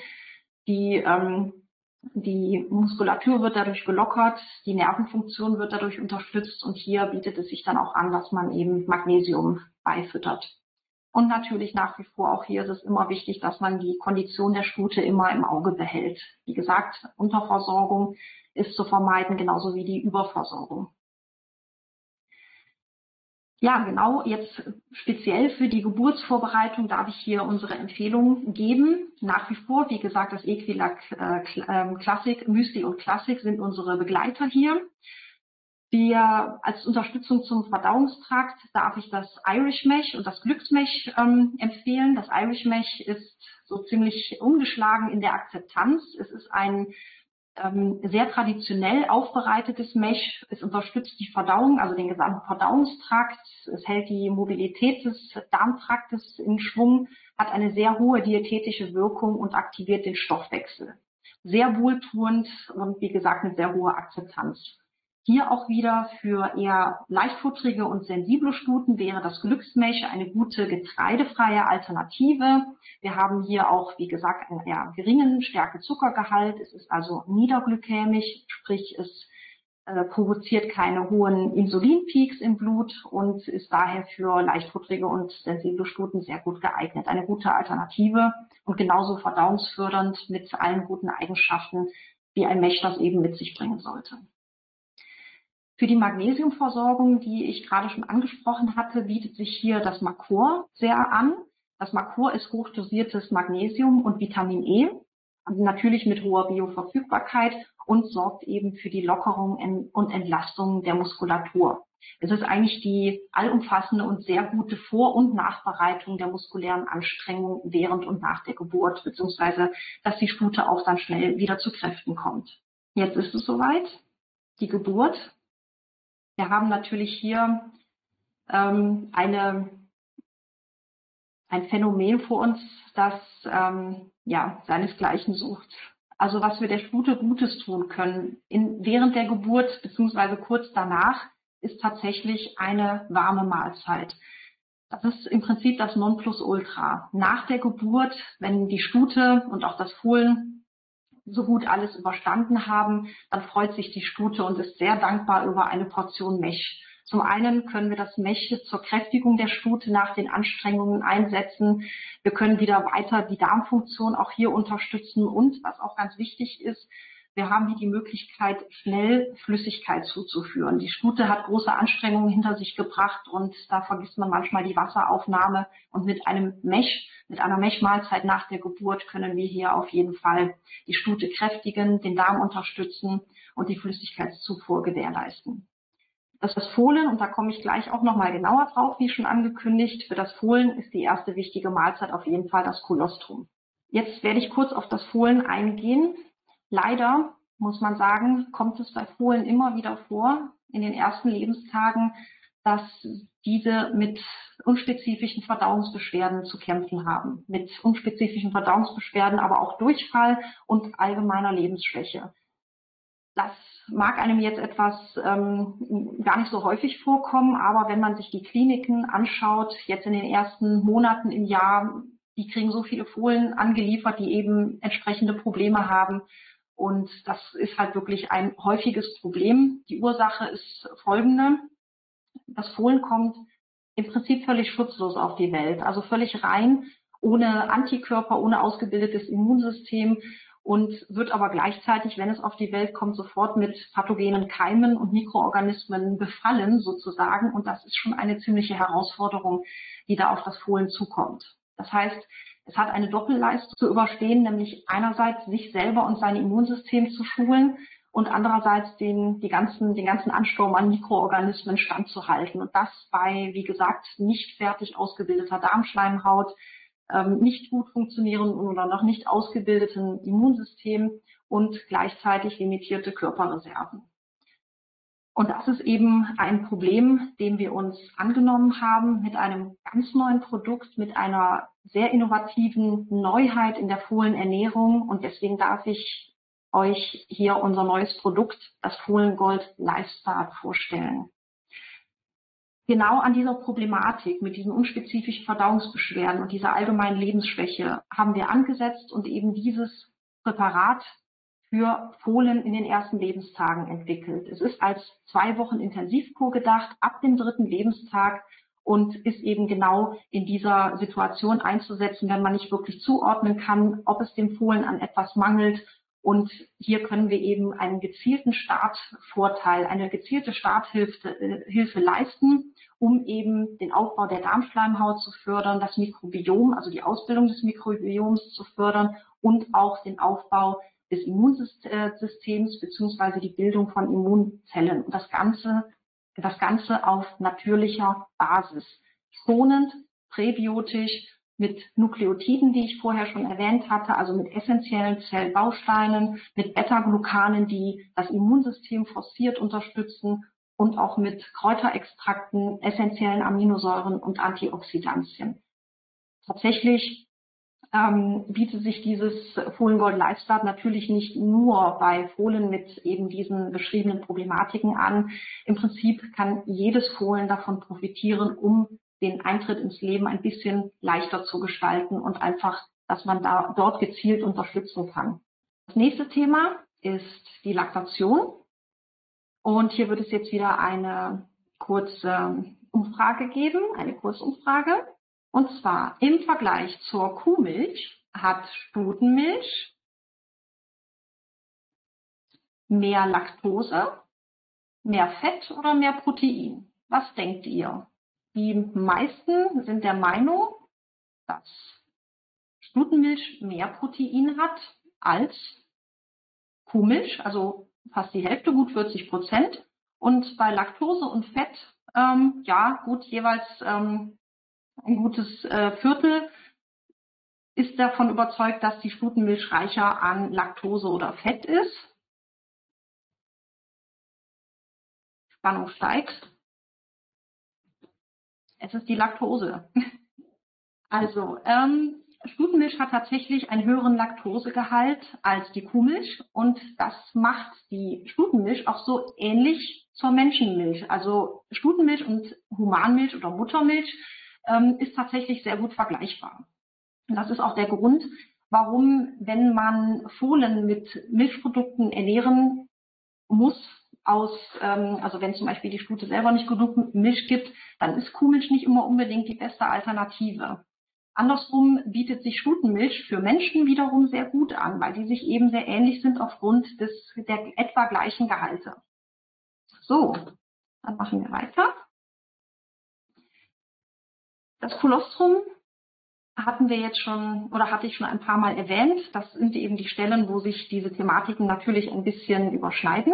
[SPEAKER 1] Die, ähm, die Muskulatur wird dadurch gelockert, die Nervenfunktion wird dadurch unterstützt und hier bietet es sich dann auch an, dass man eben Magnesium beifüttert. Und natürlich nach wie vor auch hier ist es immer wichtig, dass man die Kondition der Stute immer im Auge behält. Wie gesagt, Unterversorgung ist zu vermeiden, genauso wie die Überversorgung. Ja, genau. Jetzt speziell für die Geburtsvorbereitung darf ich hier unsere Empfehlungen geben. Nach wie vor, wie gesagt, das Equilac äh, ähm, Classic, Müsli und Classic sind unsere Begleiter hier. Wir als Unterstützung zum Verdauungstrakt darf ich das Irish Mesh und das Glücksmesh ähm, empfehlen. Das Irish Mesh ist so ziemlich ungeschlagen in der Akzeptanz. Es ist ein sehr traditionell aufbereitetes Mesh. Es unterstützt die Verdauung, also den gesamten Verdauungstrakt. Es hält die Mobilität des Darmtraktes in Schwung, hat eine sehr hohe diätetische Wirkung und aktiviert den Stoffwechsel. Sehr wohltuend und wie gesagt mit sehr hoher Akzeptanz. Hier auch wieder für eher leichtfutterige und sensible Stuten wäre das Glücksmilch eine gute getreidefreie Alternative. Wir haben hier auch, wie gesagt, einen eher geringen Stärke-Zuckergehalt. Es ist also niederglykämisch, sprich es äh, provoziert keine hohen Insulinpeaks im Blut und ist daher für leichtfutterige und sensible Stuten sehr gut geeignet. Eine gute Alternative und genauso verdauungsfördernd mit allen guten Eigenschaften, wie ein Mesh das eben mit sich bringen sollte. Für die Magnesiumversorgung, die ich gerade schon angesprochen hatte, bietet sich hier das Makor sehr an. Das Makor ist hochdosiertes Magnesium und Vitamin E, natürlich mit hoher Bioverfügbarkeit und sorgt eben für die Lockerung und Entlastung der Muskulatur. Es ist eigentlich die allumfassende und sehr gute Vor- und Nachbereitung der muskulären Anstrengung während und nach der Geburt, beziehungsweise dass die Stute auch dann schnell wieder zu Kräften kommt. Jetzt ist es soweit. Die Geburt wir haben natürlich hier ähm, eine, ein Phänomen vor uns, das ähm, ja, seinesgleichen sucht. Also was wir der Stute Gutes tun können in, während der Geburt beziehungsweise kurz danach, ist tatsächlich eine warme Mahlzeit. Das ist im Prinzip das Nonplusultra. Nach der Geburt, wenn die Stute und auch das Fohlen so gut alles überstanden haben, dann freut sich die Stute und ist sehr dankbar über eine Portion Mech. Zum einen können wir das Mech zur Kräftigung der Stute nach den Anstrengungen einsetzen. Wir können wieder weiter die Darmfunktion auch hier unterstützen und was auch ganz wichtig ist, wir haben hier die Möglichkeit, schnell Flüssigkeit zuzuführen. Die Stute hat große Anstrengungen hinter sich gebracht und da vergisst man manchmal die Wasseraufnahme. Und mit einem Mech, mit einer Mechmahlzeit nach der Geburt können wir hier auf jeden Fall die Stute kräftigen, den Darm unterstützen und die Flüssigkeitszufuhr gewährleisten. Das, das Fohlen, und da komme ich gleich auch nochmal genauer drauf, wie schon angekündigt, für das Fohlen ist die erste wichtige Mahlzeit auf jeden Fall das Kolostrum. Jetzt werde ich kurz auf das Fohlen eingehen. Leider muss man sagen, kommt es bei Fohlen immer wieder vor, in den ersten Lebenstagen, dass diese mit unspezifischen Verdauungsbeschwerden zu kämpfen haben. Mit unspezifischen Verdauungsbeschwerden, aber auch Durchfall und allgemeiner Lebensschwäche. Das mag einem jetzt etwas ähm, gar nicht so häufig vorkommen, aber wenn man sich die Kliniken anschaut, jetzt in den ersten Monaten im Jahr, die kriegen so viele Fohlen angeliefert, die eben entsprechende Probleme haben. Und das ist halt wirklich ein häufiges Problem. Die Ursache ist folgende. Das Fohlen kommt im Prinzip völlig schutzlos auf die Welt, also völlig rein, ohne Antikörper, ohne ausgebildetes Immunsystem und wird aber gleichzeitig, wenn es auf die Welt kommt, sofort mit pathogenen Keimen und Mikroorganismen befallen sozusagen. Und das ist schon eine ziemliche Herausforderung, die da auf das Fohlen zukommt. Das heißt, es hat eine Doppelleistung zu überstehen, nämlich einerseits sich selber und sein Immunsystem zu schulen und andererseits den, die ganzen, den ganzen Ansturm an Mikroorganismen standzuhalten. Und das bei, wie gesagt, nicht fertig ausgebildeter Darmschleimhaut, ähm, nicht gut funktionierenden oder noch nicht ausgebildeten Immunsystem und gleichzeitig limitierte Körperreserven. Und das ist eben ein Problem, dem wir uns angenommen haben mit einem ganz neuen Produkt, mit einer sehr innovativen Neuheit in der Fohlenernährung. Und deswegen darf ich euch hier unser neues Produkt, das Fohlengold Lifestart, vorstellen genau an dieser Problematik mit diesen unspezifischen Verdauungsbeschwerden und dieser allgemeinen Lebensschwäche haben wir angesetzt und eben dieses Präparat für Fohlen in den ersten Lebenstagen entwickelt. Es ist als zwei Wochen Intensivkur gedacht, ab dem dritten Lebenstag und ist eben genau in dieser Situation einzusetzen, wenn man nicht wirklich zuordnen kann, ob es dem Fohlen an etwas mangelt. Und hier können wir eben einen gezielten Startvorteil, eine gezielte Starthilfe äh, Hilfe leisten um eben den Aufbau der Darmschleimhaut zu fördern, das Mikrobiom, also die Ausbildung des Mikrobioms zu fördern und auch den Aufbau des Immunsystems beziehungsweise die Bildung von Immunzellen. Und das Ganze, das Ganze auf natürlicher Basis. Schonend, präbiotisch, mit Nukleotiden, die ich vorher schon erwähnt hatte, also mit essentiellen Zellbausteinen, mit Beta-Glucanen, die das Immunsystem forciert unterstützen und auch mit Kräuterextrakten, essentiellen Aminosäuren und Antioxidantien. Tatsächlich ähm, bietet sich dieses Fohlengold Lifestart natürlich nicht nur bei Fohlen mit eben diesen beschriebenen Problematiken an. Im Prinzip kann jedes Fohlen davon profitieren, um den Eintritt ins Leben ein bisschen leichter zu gestalten und einfach, dass man da dort gezielt unterstützen kann. Das nächste Thema ist die Laktation. Und hier wird es jetzt wieder eine kurze Umfrage geben, eine Kursumfrage. Und zwar im Vergleich zur Kuhmilch hat Stutenmilch mehr Laktose, mehr Fett oder mehr Protein? Was denkt ihr? Die meisten sind der Meinung, dass Stutenmilch mehr Protein hat als Kuhmilch, also fast die Hälfte, gut 40 Prozent. Und bei Laktose und Fett, ähm, ja, gut, jeweils ähm, ein gutes äh, Viertel ist davon überzeugt, dass die Stutenmilch reicher an Laktose oder Fett ist. Spannung steigt. Es ist die Laktose. <laughs> Also, ähm, Stutenmilch hat tatsächlich einen höheren Laktosegehalt als die Kuhmilch und das macht die Stutenmilch auch so ähnlich zur Menschenmilch. Also Stutenmilch und Humanmilch oder Muttermilch ähm, ist tatsächlich sehr gut vergleichbar. Und das ist auch der Grund, warum, wenn man Fohlen mit Milchprodukten ernähren muss, aus, ähm, also wenn zum Beispiel die Stute selber nicht genug Milch gibt, dann ist Kuhmilch nicht immer unbedingt die beste Alternative. Andersrum bietet sich Stutenmilch für Menschen wiederum sehr gut an, weil die sich eben sehr ähnlich sind aufgrund des, der etwa gleichen Gehalte. So, dann machen wir weiter. Das Kolostrum hatten wir jetzt schon oder hatte ich schon ein paar Mal erwähnt. Das sind eben die Stellen, wo sich diese Thematiken natürlich ein bisschen überschneiden.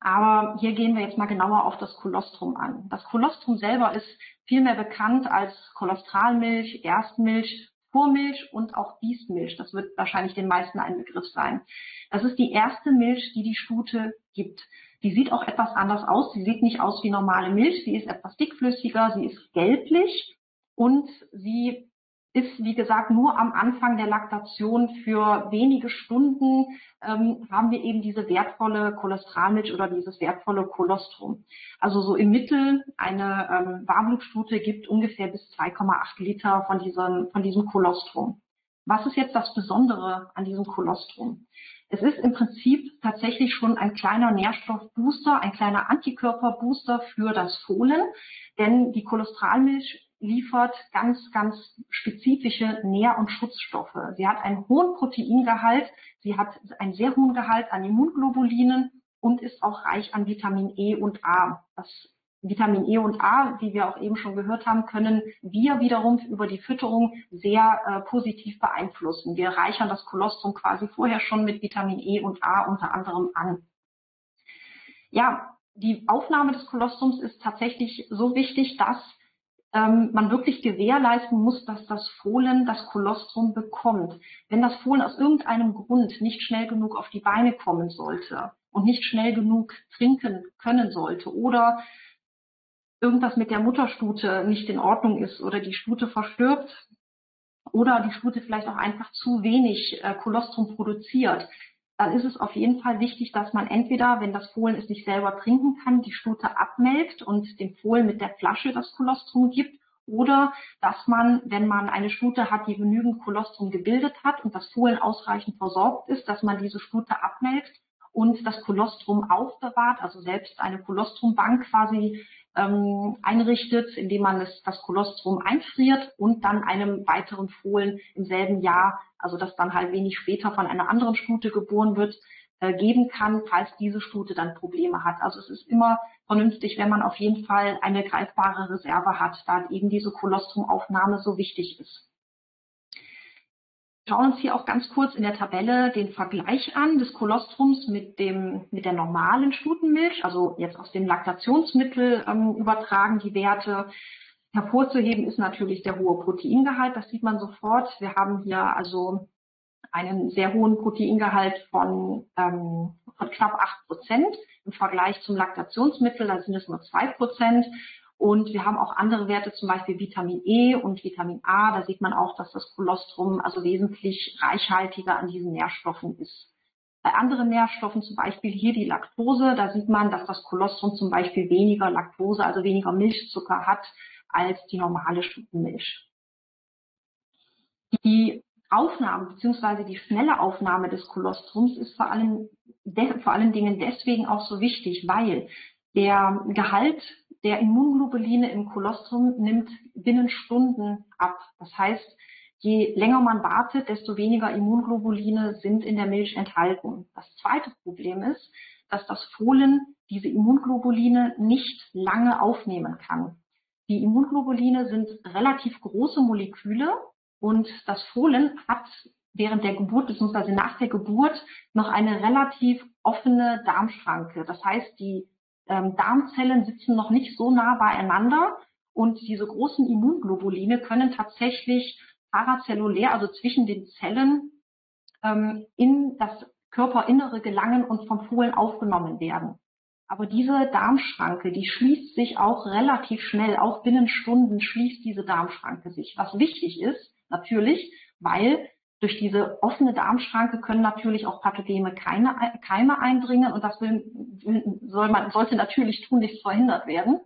[SPEAKER 1] Aber hier gehen wir jetzt mal genauer auf das Kolostrum an. Das Kolostrum selber ist vielmehr bekannt als Kolostralmilch, Erstmilch, Vormilch und auch Biesmilch. Das wird wahrscheinlich den meisten ein Begriff sein. Das ist die erste Milch, die die Stute gibt. Die sieht auch etwas anders aus. Sie sieht nicht aus wie normale Milch. Sie ist etwas dickflüssiger. Sie ist gelblich und sie ist, wie gesagt, nur am Anfang der Laktation für wenige Stunden ähm, haben wir eben diese wertvolle Cholesteralmilch oder dieses wertvolle Kolostrum. Also so im Mittel eine ähm, Warmblutstute gibt ungefähr bis 2,8 Liter von diesem, von diesem Kolostrum. Was ist jetzt das Besondere an diesem Kolostrum? Es ist im Prinzip tatsächlich schon ein kleiner Nährstoffbooster, ein kleiner Antikörperbooster für das Fohlen, denn die Cholesteralmilch liefert ganz, ganz spezifische Nähr- und Schutzstoffe. Sie hat einen hohen Proteingehalt, sie hat einen sehr hohen Gehalt an Immunglobulinen und ist auch reich an Vitamin E und A. Das Vitamin E und A, wie wir auch eben schon gehört haben, können wir wiederum über die Fütterung sehr äh, positiv beeinflussen. Wir reichern das Kolostrum quasi vorher schon mit Vitamin E und A unter anderem an. Ja, die Aufnahme des Kolostrums ist tatsächlich so wichtig, dass ähm, man wirklich gewährleisten muss, dass das Fohlen das Kolostrum bekommt. Wenn das Fohlen aus irgendeinem Grund nicht schnell genug auf die Beine kommen sollte und nicht schnell genug trinken können sollte oder irgendwas mit der Mutterstute nicht in Ordnung ist oder die Stute verstirbt oder die Stute vielleicht auch einfach zu wenig äh, Kolostrum produziert, dann ist es auf jeden Fall wichtig, dass man entweder, wenn das Fohlen es nicht selber trinken kann, die Stute abmelkt und dem Fohlen mit der Flasche das Kolostrum gibt oder dass man, wenn man eine Stute hat, die genügend Kolostrum gebildet hat und das Fohlen ausreichend versorgt ist, dass man diese Stute abmelkt und das Kolostrum aufbewahrt, also selbst eine Kolostrumbank quasi ähm, einrichtet, indem man es, das Kolostrum einfriert und dann einem weiteren Fohlen im selben Jahr, also das dann halt wenig später von einer anderen Stute geboren wird, äh, geben kann, falls diese Stute dann Probleme hat. Also es ist immer vernünftig, wenn man auf jeden Fall eine greifbare Reserve hat, da eben diese Kolostrumaufnahme so wichtig ist schauen uns hier auch ganz kurz in der Tabelle den Vergleich an des Kolostrums mit, dem, mit der normalen Stutenmilch, also jetzt aus dem Laktationsmittel ähm, übertragen die Werte. Hervorzuheben ist natürlich der hohe Proteingehalt, das sieht man sofort. Wir haben hier also einen sehr hohen Proteingehalt von, ähm, von knapp acht Prozent im Vergleich zum Laktationsmittel, da sind es nur zwei Prozent. Und wir haben auch andere Werte, zum Beispiel Vitamin E und Vitamin A. Da sieht man auch, dass das Kolostrum also wesentlich reichhaltiger an diesen Nährstoffen ist. Bei anderen Nährstoffen, zum Beispiel hier die Laktose, da sieht man, dass das Kolostrum zum Beispiel weniger Laktose, also weniger Milchzucker hat als die normale Stutenmilch. Die Aufnahme bzw. die schnelle Aufnahme des Kolostrums ist vor allem, vor allen Dingen deswegen auch so wichtig, weil der Gehalt der Immunglobuline im Kolostrum nimmt binnen Stunden ab. Das heißt, je länger man wartet, desto weniger Immunglobuline sind in der Milch enthalten. Das zweite Problem ist, dass das Fohlen diese Immunglobuline nicht lange aufnehmen kann. Die Immunglobuline sind relativ große Moleküle und das Fohlen hat während der Geburt bzw. nach der Geburt noch eine relativ offene Darmschranke. Das heißt, die ähm, Darmzellen sitzen noch nicht so nah beieinander und diese großen Immunglobuline können tatsächlich parazellulär, also zwischen den Zellen, ähm, in das Körperinnere gelangen und vom Fohlen aufgenommen werden. Aber diese Darmschranke, die schließt sich auch relativ schnell, auch binnen Stunden schließt diese Darmschranke sich. Was wichtig ist, natürlich, weil durch diese offene Darmschranke können natürlich auch pathogene Keime, Keime eindringen und das will, soll man, sollte natürlich tunlichst verhindert werden.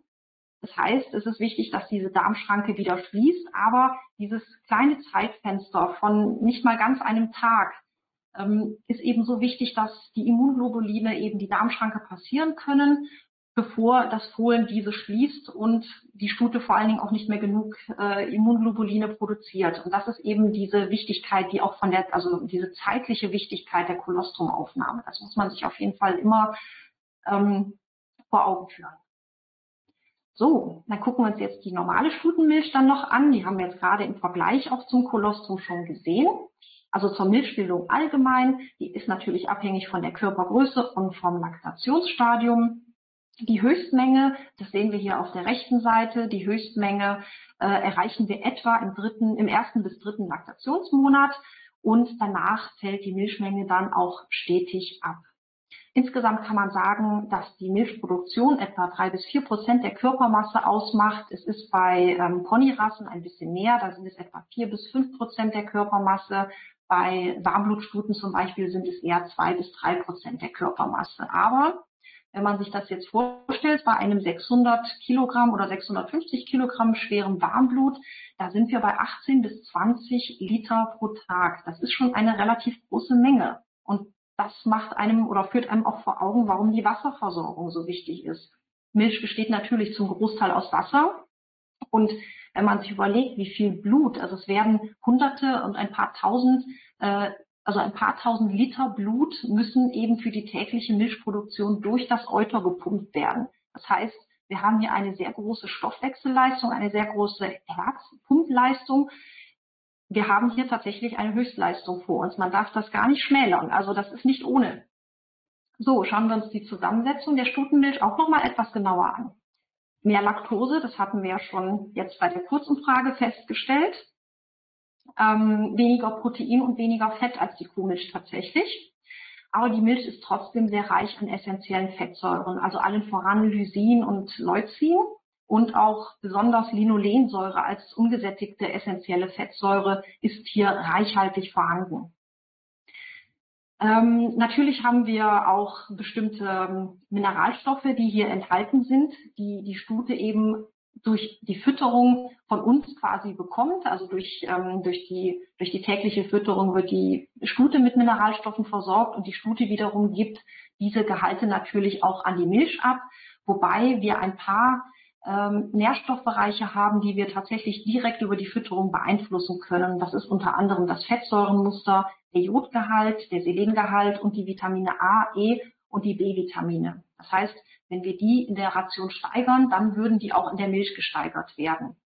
[SPEAKER 1] Das heißt, es ist wichtig, dass diese Darmschranke wieder schließt, aber dieses kleine Zeitfenster von nicht mal ganz einem Tag ähm, ist eben so wichtig, dass die Immunglobuline eben die Darmschranke passieren können bevor das Fohlen diese schließt und die Stute vor allen Dingen auch nicht mehr genug äh, Immunglobuline produziert. Und das ist eben diese Wichtigkeit, die auch von der, also diese zeitliche Wichtigkeit der Kolostrumaufnahme. Das muss man sich auf jeden Fall immer ähm, vor Augen führen. So, dann gucken wir uns jetzt die normale Stutenmilch dann noch an. Die haben wir jetzt gerade im Vergleich auch zum Kolostrum schon gesehen. Also zur Milchbildung allgemein, die ist natürlich abhängig von der Körpergröße und vom Laktationsstadium. Die Höchstmenge, das sehen wir hier auf der rechten Seite, die Höchstmenge äh, erreichen wir etwa im dritten, im ersten bis dritten Laktationsmonat und danach fällt die Milchmenge dann auch stetig ab. Insgesamt kann man sagen, dass die Milchproduktion etwa drei bis vier Prozent der Körpermasse ausmacht. Es ist bei ähm, Ponyrassen ein bisschen mehr, da sind es etwa vier bis fünf Prozent der Körpermasse. Bei Warmblutstuten zum Beispiel sind es eher zwei bis drei Prozent der Körpermasse. Aber wenn man sich das jetzt vorstellt, bei einem 600 Kilogramm oder 650 Kilogramm schweren Warmblut, da sind wir bei 18 bis 20 Liter pro Tag. Das ist schon eine relativ große Menge. Und das macht einem oder führt einem auch vor Augen, warum die Wasserversorgung so wichtig ist. Milch besteht natürlich zum Großteil aus Wasser. Und wenn man sich überlegt, wie viel Blut, also es werden Hunderte und ein paar Tausend äh, also ein paar tausend Liter Blut müssen eben für die tägliche Milchproduktion durch das Euter gepumpt werden. Das heißt, wir haben hier eine sehr große Stoffwechselleistung, eine sehr große Herzpumpleistung. Wir haben hier tatsächlich eine Höchstleistung vor uns. Man darf das gar nicht schmälern. Also das ist nicht ohne. So, schauen wir uns die Zusammensetzung der Stutenmilch auch nochmal etwas genauer an. Mehr Laktose, das hatten wir ja schon jetzt bei der Kurzumfrage festgestellt ähm, weniger Protein und weniger Fett als die Kuhmilch tatsächlich. Aber die Milch ist trotzdem sehr reich an essentiellen Fettsäuren, also allen voran Lysin und Leucin und auch besonders Linolensäure als ungesättigte essentielle Fettsäure ist hier reichhaltig vorhanden. Ähm, natürlich haben wir auch bestimmte ähm, Mineralstoffe, die hier enthalten sind, die die Stute eben durch die Fütterung von uns quasi bekommt. Also durch, ähm, durch, die, durch die tägliche Fütterung wird die Stute mit Mineralstoffen versorgt und die Stute wiederum gibt diese Gehalte natürlich auch an die Milch ab, wobei wir ein paar ähm, Nährstoffbereiche haben, die wir tatsächlich direkt über die Fütterung beeinflussen können. Das ist unter anderem das Fettsäurenmuster, der Jodgehalt, der Selengehalt und die Vitamine A, E und die B-Vitamine. Das heißt, wenn wir die in der Ration steigern, dann würden die auch in der Milch gesteigert werden.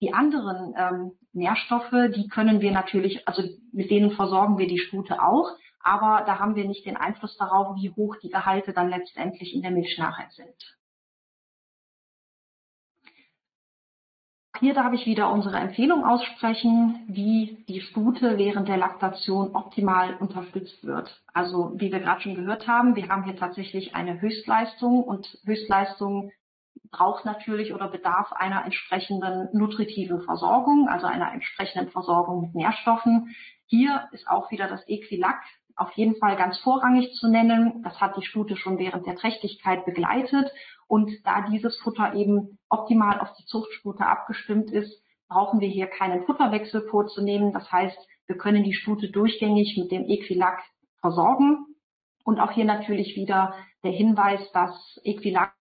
[SPEAKER 1] Die anderen ähm, Nährstoffe, die können wir natürlich, also mit denen versorgen wir die Stute auch, aber da haben wir nicht den Einfluss darauf, wie hoch die Gehalte dann letztendlich in der Milch nachher sind. Hier darf ich wieder unsere Empfehlung aussprechen, wie die Stute während der Laktation optimal unterstützt wird. Also wie wir gerade schon gehört haben, wir haben hier tatsächlich eine Höchstleistung und Höchstleistung braucht natürlich oder bedarf einer entsprechenden nutritiven Versorgung, also einer entsprechenden Versorgung mit Nährstoffen. Hier ist auch wieder das Equilac auf jeden Fall ganz vorrangig zu nennen. Das hat die Stute schon während der Trächtigkeit begleitet und da dieses Futter eben optimal auf die Zuchtstute abgestimmt ist, brauchen wir hier keinen Futterwechsel vorzunehmen. Das heißt, wir können die Stute durchgängig mit dem Equilac versorgen. Und auch hier natürlich wieder der Hinweis, dass Equilac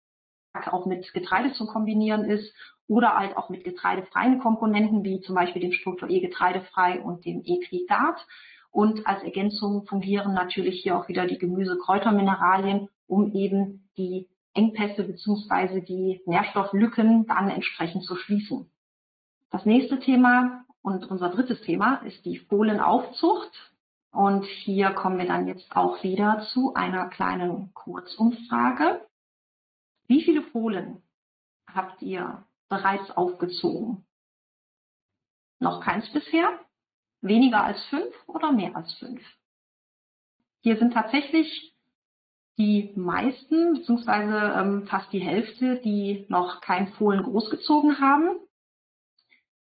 [SPEAKER 1] auch mit Getreide zu kombinieren ist oder halt auch mit getreidefreien Komponenten, wie zum Beispiel dem Struktur E getreidefrei und dem Equigat. Und als Ergänzung fungieren natürlich hier auch wieder die Gemüse-Kräutermineralien, um eben die Engpässe beziehungsweise die Nährstofflücken dann entsprechend zu schließen. Das nächste Thema und unser drittes Thema ist die Fohlenaufzucht. Und hier kommen wir dann jetzt auch wieder zu einer kleinen Kurzumfrage. Wie viele Fohlen habt ihr bereits aufgezogen? Noch keins bisher? Weniger als fünf oder mehr als fünf? Hier sind tatsächlich die meisten, beziehungsweise ähm, fast die Hälfte, die noch kein Fohlen großgezogen haben.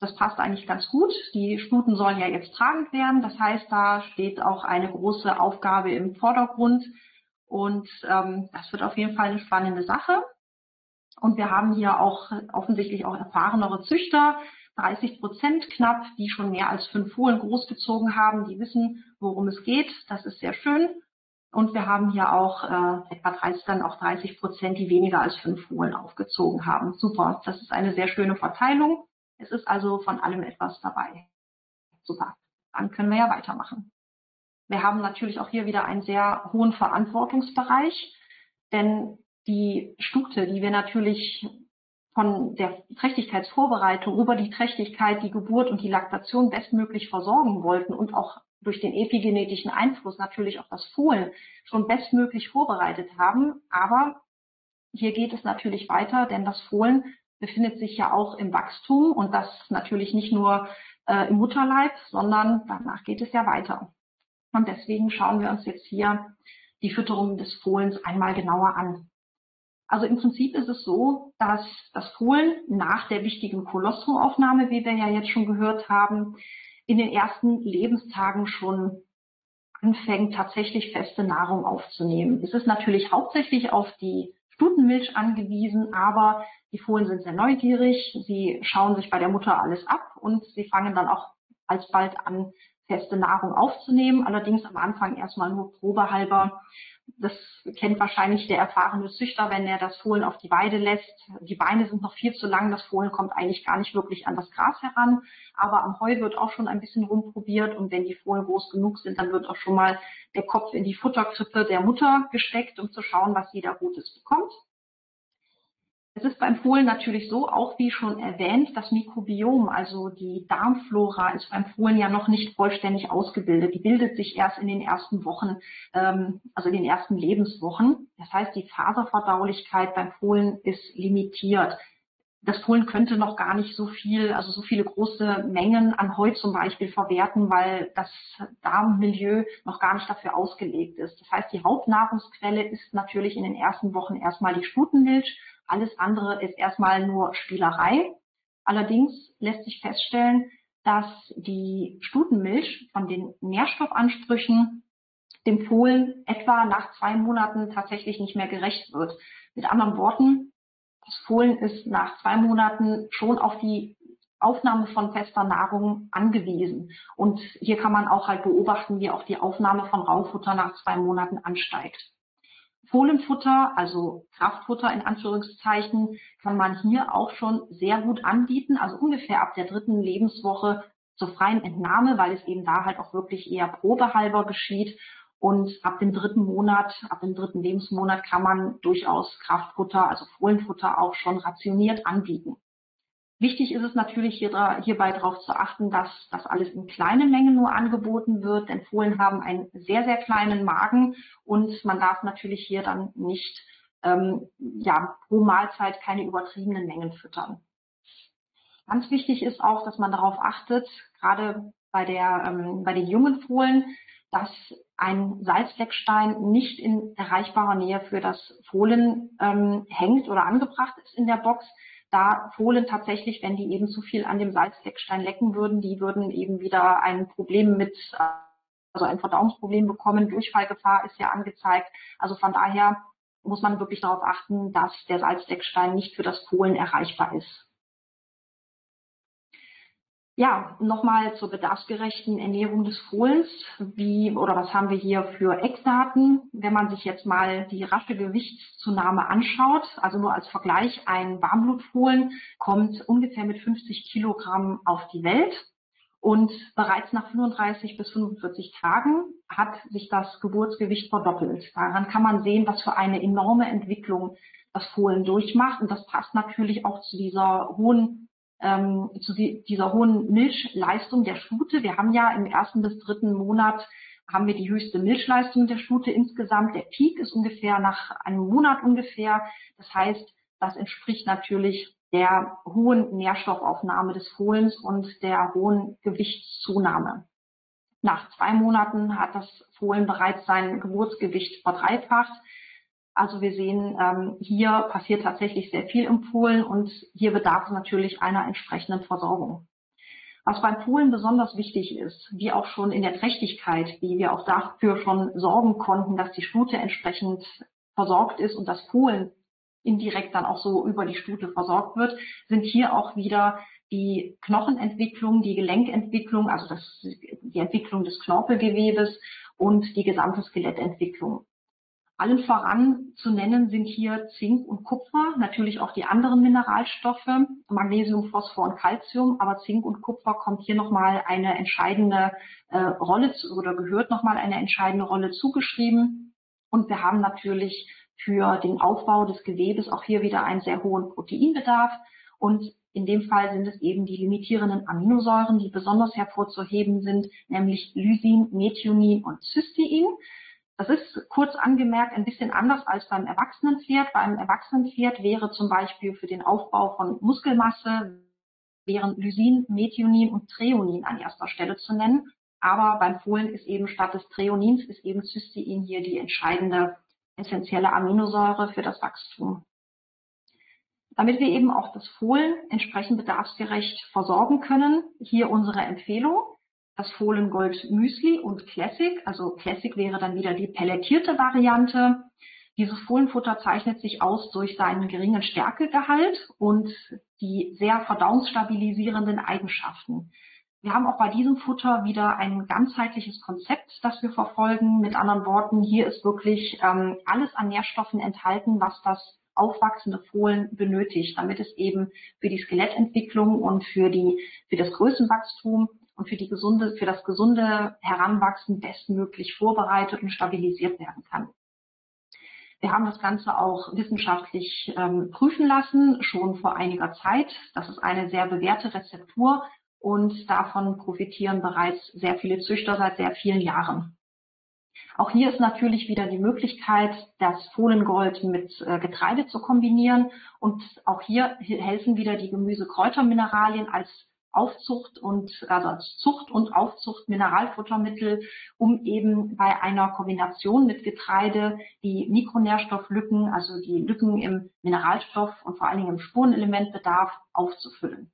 [SPEAKER 1] Das passt eigentlich ganz gut. Die Stuten sollen ja jetzt tragend werden. Das heißt, da steht auch eine große Aufgabe im Vordergrund. Und ähm, das wird auf jeden Fall eine spannende Sache. Und wir haben hier auch offensichtlich auch erfahrenere Züchter, 30 Prozent knapp, die schon mehr als fünf Fohlen großgezogen haben, die wissen, worum es geht. Das ist sehr schön. Und wir haben hier auch äh, etwa 30, dann auch 30 Prozent, die weniger als fünf Fohlen aufgezogen haben. Super, das ist eine sehr schöne Verteilung. Es ist also von allem etwas dabei. Super, dann können wir ja weitermachen. Wir haben natürlich auch hier wieder einen sehr hohen Verantwortungsbereich, denn die Stute, die wir natürlich von der Trächtigkeitsvorbereitung über die Trächtigkeit, die Geburt und die Laktation bestmöglich versorgen wollten und auch durch den epigenetischen Einfluss natürlich auch das Fohlen schon bestmöglich vorbereitet haben. Aber hier geht es natürlich weiter, denn das Fohlen befindet sich ja auch im Wachstum und das natürlich nicht nur äh, im Mutterleib, sondern danach geht es ja weiter. Und deswegen schauen wir uns jetzt hier die Fütterung des Fohlens einmal genauer an. Also im Prinzip ist es so, dass das Fohlen nach der wichtigen Kolostromaufnahme, wie wir ja jetzt schon gehört haben, in den ersten Lebenstagen schon anfängt, tatsächlich feste Nahrung aufzunehmen. Es ist natürlich hauptsächlich auf die Stutenmilch angewiesen, aber die Fohlen sind sehr neugierig. Sie schauen sich bei der Mutter alles ab und sie fangen dann auch alsbald an, feste Nahrung aufzunehmen. Allerdings am Anfang erstmal nur probehalber das kennt wahrscheinlich der erfahrene Züchter, wenn er das Fohlen auf die Weide lässt. Die Beine sind noch viel zu lang, das Fohlen kommt eigentlich gar nicht wirklich an das Gras heran. Aber am Heu wird auch schon ein bisschen rumprobiert und wenn die Fohlen groß genug sind, dann wird auch schon mal der Kopf in die Futterkrippe der Mutter gesteckt, um zu schauen, was sie da Gutes bekommt. Es ist beim Fohlen natürlich so, auch wie schon erwähnt, das Mikrobiom, also die Darmflora, ist beim Fohlen ja noch nicht vollständig ausgebildet. Die bildet sich erst in den ersten Wochen, ähm, also in den ersten Lebenswochen. Das heißt, die Faserverdaulichkeit beim Fohlen ist limitiert. Das Fohlen könnte noch gar nicht so viel, also so viele große Mengen an Heu zum Beispiel verwerten, weil das Darmmilieu noch gar nicht dafür ausgelegt ist. Das heißt, die Hauptnahrungsquelle ist natürlich in den ersten Wochen erstmal die Stutenmilch alles andere ist erstmal nur Spielerei. Allerdings lässt sich feststellen, dass die Stutenmilch von den Nährstoffansprüchen dem Fohlen etwa nach zwei Monaten tatsächlich nicht mehr gerecht wird. Mit anderen Worten, das Fohlen ist nach zwei Monaten schon auf die Aufnahme von fester Nahrung angewiesen. Und hier kann man auch halt beobachten, wie auch die Aufnahme von Raufutter nach zwei Monaten ansteigt. Fohlenfutter, also Kraftfutter in Anführungszeichen, kann man hier auch schon sehr gut anbieten, also ungefähr ab der dritten Lebenswoche zur freien Entnahme, weil es eben da halt auch wirklich eher probehalber geschieht. Und ab dem dritten Monat, ab dem dritten Lebensmonat kann man durchaus Kraftfutter, also Fohlenfutter auch schon rationiert anbieten. Wichtig ist es natürlich hier, hierbei darauf zu achten, dass das alles in kleinen Mengen nur angeboten wird, denn Fohlen haben einen sehr, sehr kleinen Magen und man darf natürlich hier dann nicht ähm, ja, pro Mahlzeit keine übertriebenen Mengen füttern. Ganz wichtig ist auch, dass man darauf achtet, gerade bei, der, ähm, bei den jungen Fohlen, dass ein Salzleckstein nicht in erreichbarer Nähe für das Fohlen ähm, hängt oder angebracht ist in der Box, da Fohlen tatsächlich, wenn die eben zu viel an dem Salzdeckstein lecken würden, die würden eben wieder ein Problem mit, also ein Verdauungsproblem bekommen. Durchfallgefahr ist ja angezeigt. Also von daher muss man wirklich darauf achten, dass der Salzdeckstein nicht für das Fohlen erreichbar ist. Ja, nochmal zur bedarfsgerechten Ernährung des Fohlens. Wie oder was haben wir hier für Eckdaten? Wenn man sich jetzt mal die rasche Gewichtszunahme anschaut, also nur als Vergleich, ein Warmblutfohlen kommt ungefähr mit 50 Kilogramm auf die Welt. Und bereits nach 35 bis 45 Tagen hat sich das Geburtsgewicht verdoppelt. Daran kann man sehen, was für eine enorme Entwicklung das Fohlen durchmacht. Und das passt natürlich auch zu dieser hohen ähm, zu die, dieser hohen Milchleistung der Stute. Wir haben ja im ersten bis dritten Monat haben wir die höchste Milchleistung der Stute insgesamt. Der Peak ist ungefähr nach einem Monat ungefähr. Das heißt, das entspricht natürlich der hohen Nährstoffaufnahme des Fohlens und der hohen Gewichtszunahme. Nach zwei Monaten hat das Fohlen bereits sein Geburtsgewicht verdreifacht. Also wir sehen, ähm, hier passiert tatsächlich sehr viel im Polen und hier bedarf es natürlich einer entsprechenden Versorgung. Was beim Polen besonders wichtig ist, wie auch schon in der Trächtigkeit, wie wir auch dafür schon sorgen konnten, dass die Stute entsprechend versorgt ist und das Polen indirekt dann auch so über die Stute versorgt wird, sind hier auch wieder die Knochenentwicklung, die Gelenkentwicklung, also das, die Entwicklung des Knorpelgewebes und die gesamte Skelettentwicklung. Allen voran zu nennen sind hier Zink und Kupfer, natürlich auch die anderen Mineralstoffe, Magnesium, Phosphor und Calcium, aber Zink und Kupfer kommt hier nochmal eine entscheidende äh, Rolle zu, oder gehört nochmal eine entscheidende Rolle zugeschrieben. Und wir haben natürlich für den Aufbau des Gewebes auch hier wieder einen sehr hohen Proteinbedarf. Und In dem Fall sind es eben die limitierenden Aminosäuren, die besonders hervorzuheben sind, nämlich Lysin, Methionin und Cystein. Das ist kurz angemerkt ein bisschen anders als beim Erwachsenenpferd. Beim Erwachsenenpferd wäre zum Beispiel für den Aufbau von Muskelmasse wären Lysin, Methionin und Treonin an erster Stelle zu nennen. Aber beim Fohlen ist eben statt des Treonins ist eben Cystein hier die entscheidende essentielle Aminosäure für das Wachstum. Damit wir eben auch das Fohlen entsprechend bedarfsgerecht versorgen können, hier unsere Empfehlung. Das Fohlen Gold Müsli und Classic, also Classic wäre dann wieder die pelletierte Variante. Dieses Fohlenfutter zeichnet sich aus durch seinen geringen Stärkegehalt und die sehr verdauungsstabilisierenden Eigenschaften. Wir haben auch bei diesem Futter wieder ein ganzheitliches Konzept, das wir verfolgen. Mit anderen Worten, hier ist wirklich ähm, alles an Nährstoffen enthalten, was das aufwachsende Fohlen benötigt, damit es eben für die Skelettentwicklung und für die, für das Größenwachstum und für die gesunde, für das gesunde Heranwachsen bestmöglich vorbereitet und stabilisiert werden kann. Wir haben das Ganze auch wissenschaftlich ähm, prüfen lassen, schon vor einiger Zeit. Das ist eine sehr bewährte Rezeptur und davon profitieren bereits sehr viele Züchter seit sehr vielen Jahren. Auch hier ist natürlich wieder die Möglichkeit, das Fohlengold mit äh, Getreide zu kombinieren. Und auch hier helfen wieder die Gemüse-Kräutermineralien als Aufzucht und also als Zucht und Aufzucht Mineralfuttermittel, um eben bei einer Kombination mit Getreide die Mikronährstofflücken, also die Lücken im Mineralstoff und vor allen Dingen im Spurenelementbedarf aufzufüllen.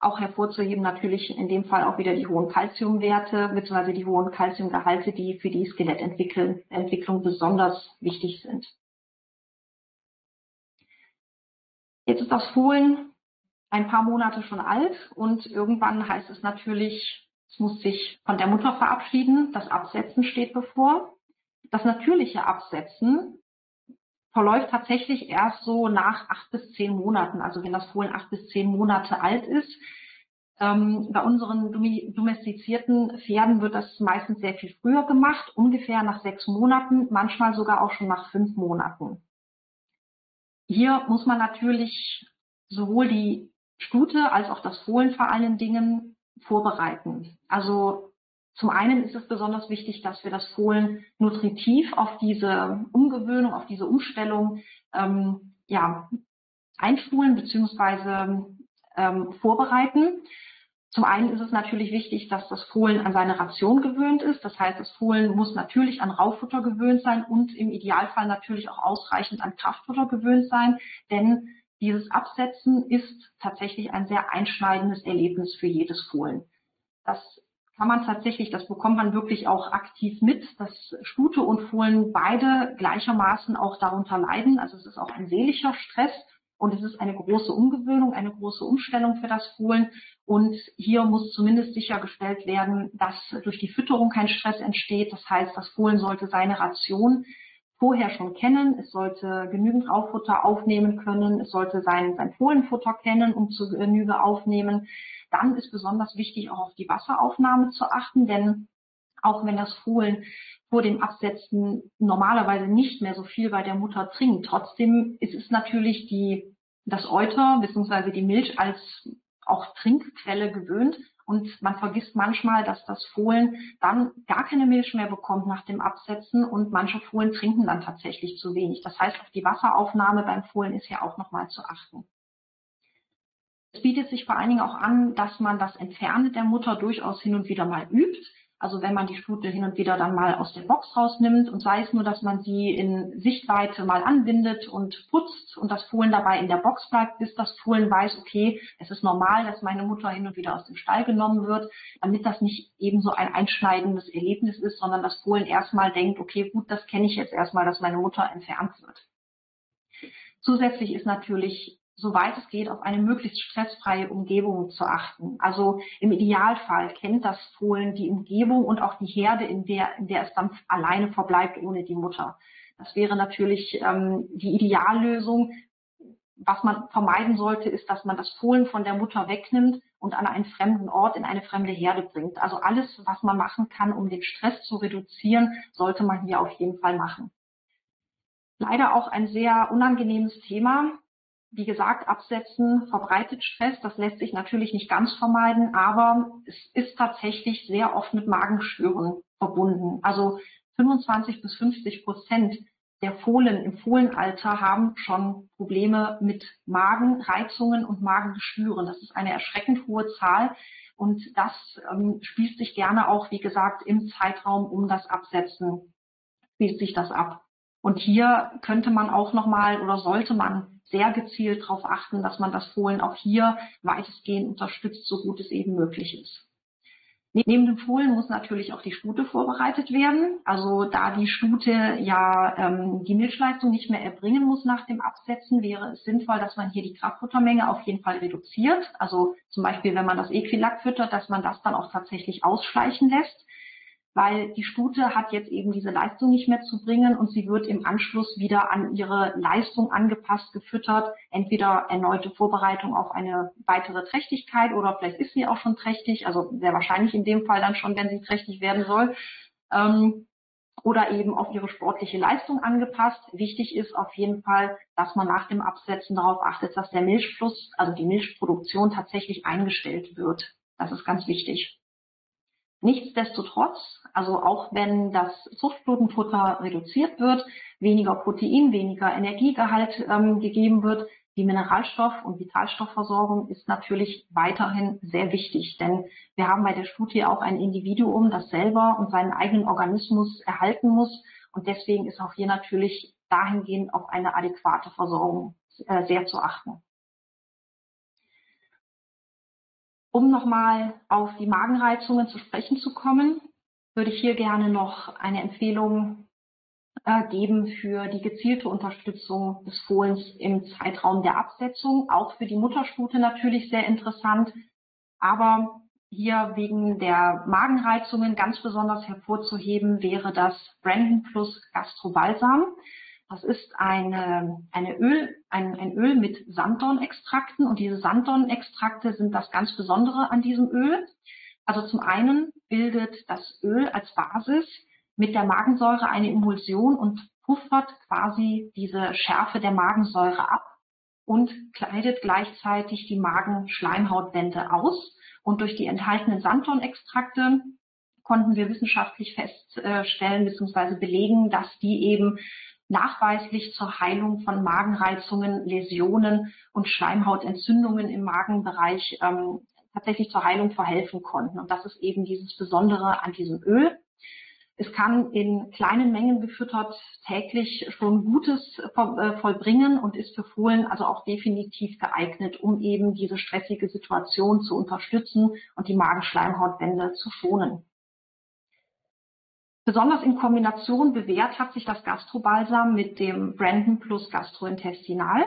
[SPEAKER 1] Auch hervorzuheben natürlich in dem Fall auch wieder die hohen Kalziumwerte bzw. die hohen Kalziumgehalte, die für die Skelettentwicklung besonders wichtig sind. Jetzt ist das Fohlen ein paar Monate schon alt und irgendwann heißt es natürlich, es muss sich von der Mutter verabschieden. Das Absetzen steht bevor. Das natürliche Absetzen verläuft tatsächlich erst so nach acht bis zehn Monaten, also wenn das Fohlen acht bis zehn Monate alt ist. Ähm, bei unseren domestizierten Pferden wird das meistens sehr viel früher gemacht, ungefähr nach sechs Monaten, manchmal sogar auch schon nach fünf Monaten. Hier muss man natürlich sowohl die Stute als auch das Fohlen vor allen Dingen vorbereiten. Also zum einen ist es besonders wichtig, dass wir das Fohlen nutritiv auf diese Umgewöhnung, auf diese Umstellung ähm, ja, einschulen bzw. Ähm, vorbereiten. Zum einen ist es natürlich wichtig, dass das Fohlen an seine Ration gewöhnt ist. Das heißt, das Fohlen muss natürlich an Rauffutter gewöhnt sein und im Idealfall natürlich auch ausreichend an Kraftfutter gewöhnt sein, denn dieses Absetzen ist tatsächlich ein sehr einschneidendes Erlebnis für jedes Fohlen. Das kann man tatsächlich, das bekommt man wirklich auch aktiv mit, dass Stute und Fohlen beide gleichermaßen auch darunter leiden. Also es ist auch ein seelischer Stress und es ist eine große Umgewöhnung, eine große Umstellung für das Fohlen. Und hier muss zumindest sichergestellt werden, dass durch die Fütterung kein Stress entsteht. Das heißt, das Fohlen sollte seine Ration vorher schon kennen. Es sollte genügend Auffutter aufnehmen können. Es sollte sein, sein Fohlenfutter kennen und zu Genüge aufnehmen. Dann ist besonders wichtig, auch auf die Wasseraufnahme zu achten, denn auch wenn das Fohlen vor dem Absetzen normalerweise nicht mehr so viel bei der Mutter trinkt, trotzdem ist es natürlich die, das Euter bzw. die Milch als auch Trinkquelle gewöhnt und man vergisst manchmal, dass das Fohlen dann gar keine Milch mehr bekommt nach dem Absetzen und manche Fohlen trinken dann tatsächlich zu wenig. Das heißt, auf die Wasseraufnahme beim Fohlen ist ja auch nochmal zu achten. Es bietet sich vor allen Dingen auch an, dass man das Entfernen der Mutter durchaus hin und wieder mal übt. Also wenn man die Stute hin und wieder dann mal aus der Box rausnimmt und sei es nur, dass man sie in Sichtweite mal anbindet und putzt und das Fohlen dabei in der Box bleibt, bis das Fohlen weiß, okay, es ist normal, dass meine Mutter hin und wieder aus dem Stall genommen wird, damit das nicht eben so ein einschneidendes Erlebnis ist, sondern das Fohlen erstmal denkt, okay, gut, das kenne ich jetzt erstmal, dass meine Mutter entfernt wird. Zusätzlich ist natürlich soweit es geht, auf eine möglichst stressfreie Umgebung zu achten. Also im Idealfall kennt das Fohlen die Umgebung und auch die Herde, in der, in der es dann alleine verbleibt ohne die Mutter. Das wäre natürlich ähm, die Ideallösung. Was man vermeiden sollte, ist, dass man das Fohlen von der Mutter wegnimmt und an einen fremden Ort, in eine fremde Herde bringt. Also alles, was man machen kann, um den Stress zu reduzieren, sollte man hier auf jeden Fall machen. Leider auch ein sehr unangenehmes Thema wie gesagt, Absetzen verbreitet Stress. Das lässt sich natürlich nicht ganz vermeiden, aber es ist tatsächlich sehr oft mit Magenschwüren verbunden. Also 25 bis 50 Prozent der Fohlen im Fohlenalter haben schon Probleme mit Magenreizungen und Magengeschwüren. Das ist eine erschreckend hohe Zahl und das ähm, spielt sich gerne auch, wie gesagt, im Zeitraum um das Absetzen spielt sich das ab. Und hier könnte man auch nochmal oder sollte man sehr gezielt darauf achten, dass man das Fohlen auch hier weitestgehend unterstützt, so gut es eben möglich ist. Neben dem Fohlen muss natürlich auch die Stute vorbereitet werden. Also da die Stute ja ähm, die Milchleistung nicht mehr erbringen muss nach dem Absetzen, wäre es sinnvoll, dass man hier die Kraftfuttermenge auf jeden Fall reduziert. Also zum Beispiel, wenn man das Equilac füttert, dass man das dann auch tatsächlich ausschleichen lässt weil die Stute hat jetzt eben diese Leistung nicht mehr zu bringen und sie wird im Anschluss wieder an ihre Leistung angepasst gefüttert, entweder erneute Vorbereitung auf eine weitere Trächtigkeit oder vielleicht ist sie auch schon trächtig, also sehr wahrscheinlich in dem Fall dann schon, wenn sie trächtig werden soll. Ähm, oder eben auf ihre sportliche Leistung angepasst. Wichtig ist auf jeden Fall, dass man nach dem Absetzen darauf achtet, dass der Milchfluss, also die Milchproduktion tatsächlich eingestellt wird. Das ist ganz wichtig. Nichtsdestotrotz, also auch wenn das Zuchtflotenfutter reduziert wird, weniger Protein, weniger Energiegehalt ähm, gegeben wird, die Mineralstoff- und Vitalstoffversorgung ist natürlich weiterhin sehr wichtig, denn wir haben bei der Studie auch ein Individuum, das selber und seinen eigenen Organismus erhalten muss und deswegen ist auch hier natürlich dahingehend auf eine adäquate Versorgung äh, sehr zu achten. Um nochmal auf die Magenreizungen zu sprechen zu kommen, würde ich hier gerne noch eine Empfehlung äh, geben für die gezielte Unterstützung des Fohlens im Zeitraum der Absetzung. Auch für die Mutterstute natürlich sehr interessant, aber hier wegen der Magenreizungen ganz besonders hervorzuheben wäre das Brandon Plus Gastrobalsam. Das ist eine, eine Öl, ein, ein Öl mit Sanddornextrakten und diese Sanddornextrakte sind das ganz Besondere an diesem Öl. Also zum einen bildet das Öl als Basis mit der Magensäure eine Emulsion und puffert quasi diese Schärfe der Magensäure ab und kleidet gleichzeitig die Magenschleimhautwände aus. Und durch die enthaltenen Sanddornextrakte konnten wir wissenschaftlich feststellen bzw. belegen, dass die eben nachweislich zur Heilung von Magenreizungen, Läsionen und Schleimhautentzündungen im Magenbereich ähm, tatsächlich zur Heilung verhelfen konnten. Und das ist eben dieses Besondere an diesem Öl. Es kann in kleinen Mengen gefüttert täglich schon Gutes äh, vollbringen und ist für Fohlen also auch definitiv geeignet, um eben diese stressige Situation zu unterstützen und die Magenschleimhautwände zu schonen. Besonders in Kombination bewährt hat sich das Gastrobalsam mit dem Brandon Plus Gastrointestinal.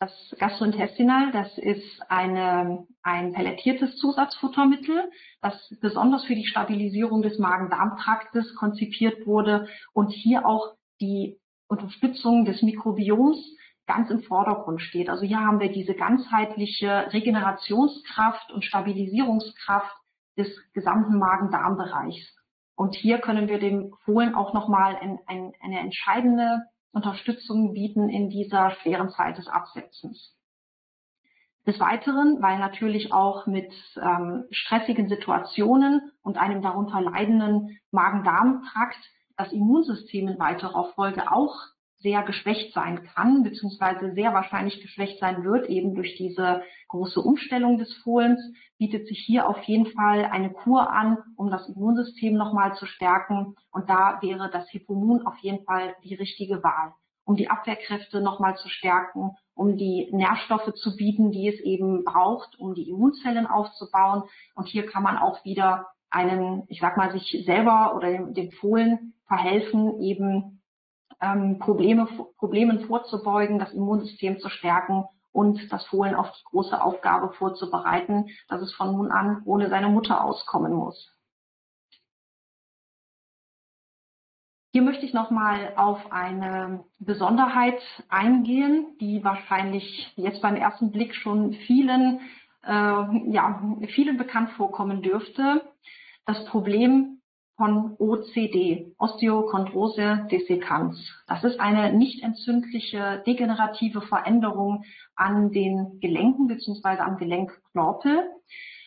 [SPEAKER 1] Das Gastrointestinal, das ist eine, ein pelletiertes Zusatzfuttermittel, das besonders für die Stabilisierung des Magen-Darm-Traktes konzipiert wurde und hier auch die Unterstützung des Mikrobioms ganz im Vordergrund steht. Also hier haben wir diese ganzheitliche Regenerationskraft und Stabilisierungskraft des gesamten Magen-Darm-Bereichs. Und hier können wir dem Fohlen auch nochmal ein, ein, eine entscheidende Unterstützung bieten in dieser schweren Zeit des Absetzens. Des Weiteren, weil natürlich auch mit ähm, stressigen Situationen und einem darunter leidenden Magen-Darm-Trakt das Immunsystem in weiterer Folge auch sehr geschwächt sein kann, beziehungsweise sehr wahrscheinlich geschwächt sein wird, eben durch diese große Umstellung des Fohlens, bietet sich hier auf jeden Fall eine Kur an, um das Immunsystem nochmal zu stärken. Und da wäre das Hipomun auf jeden Fall die richtige Wahl, um die Abwehrkräfte nochmal zu stärken, um die Nährstoffe zu bieten, die es eben braucht, um die Immunzellen aufzubauen. Und hier kann man auch wieder einen, ich sag mal, sich selber oder dem, dem Fohlen verhelfen, eben ähm, Probleme, Problemen vorzubeugen, das Immunsystem zu stärken und das Fohlen auf die große Aufgabe vorzubereiten, dass es von nun an ohne seine Mutter auskommen muss. Hier möchte ich nochmal auf eine Besonderheit eingehen, die wahrscheinlich jetzt beim ersten Blick schon vielen, äh, ja, vielen bekannt vorkommen dürfte. Das Problem von OCD, Osteochondrose dissecans. Das ist eine nicht entzündliche degenerative Veränderung an den Gelenken bzw. am Gelenkknorpel.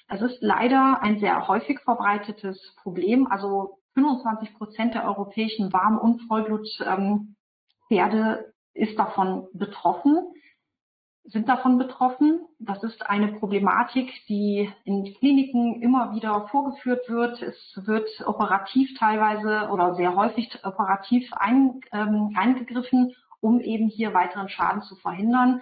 [SPEAKER 1] Es ist leider ein sehr häufig verbreitetes Problem. Also 25 Prozent der europäischen Warm- und Vollblutpferde ähm, ist davon betroffen sind davon betroffen. Das ist eine Problematik, die in Kliniken immer wieder vorgeführt wird. Es wird operativ teilweise oder sehr häufig operativ ein, ähm, eingegriffen, um eben hier weiteren Schaden zu verhindern.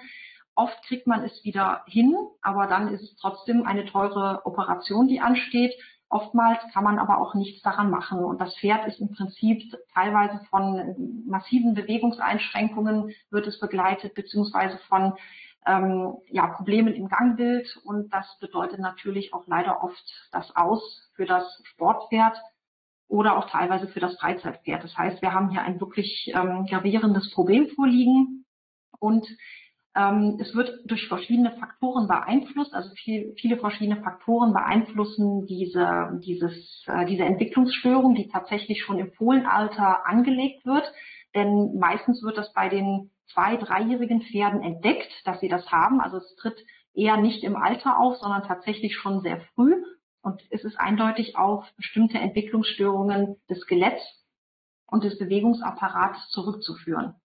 [SPEAKER 1] Oft kriegt man es wieder hin, aber dann ist es trotzdem eine teure Operation, die ansteht. Oftmals kann man aber auch nichts daran machen. Und das Pferd ist im Prinzip teilweise von massiven Bewegungseinschränkungen wird es begleitet, beziehungsweise von ähm, ja, Problemen im Gangbild und das bedeutet natürlich auch leider oft das Aus für das Sportpferd oder auch teilweise für das Freizeitpferd. Das heißt, wir haben hier ein wirklich ähm, gravierendes Problem vorliegen und ähm, es wird durch verschiedene Faktoren beeinflusst, also viel, viele verschiedene Faktoren beeinflussen diese, dieses, äh, diese Entwicklungsstörung, die tatsächlich schon im Fohlenalter angelegt wird. Denn meistens wird das bei den zwei-, dreijährigen Pferden entdeckt, dass sie das haben. Also es tritt eher nicht im Alter auf, sondern tatsächlich schon sehr früh. Und es ist eindeutig auf bestimmte Entwicklungsstörungen des Skeletts und des Bewegungsapparates zurückzuführen.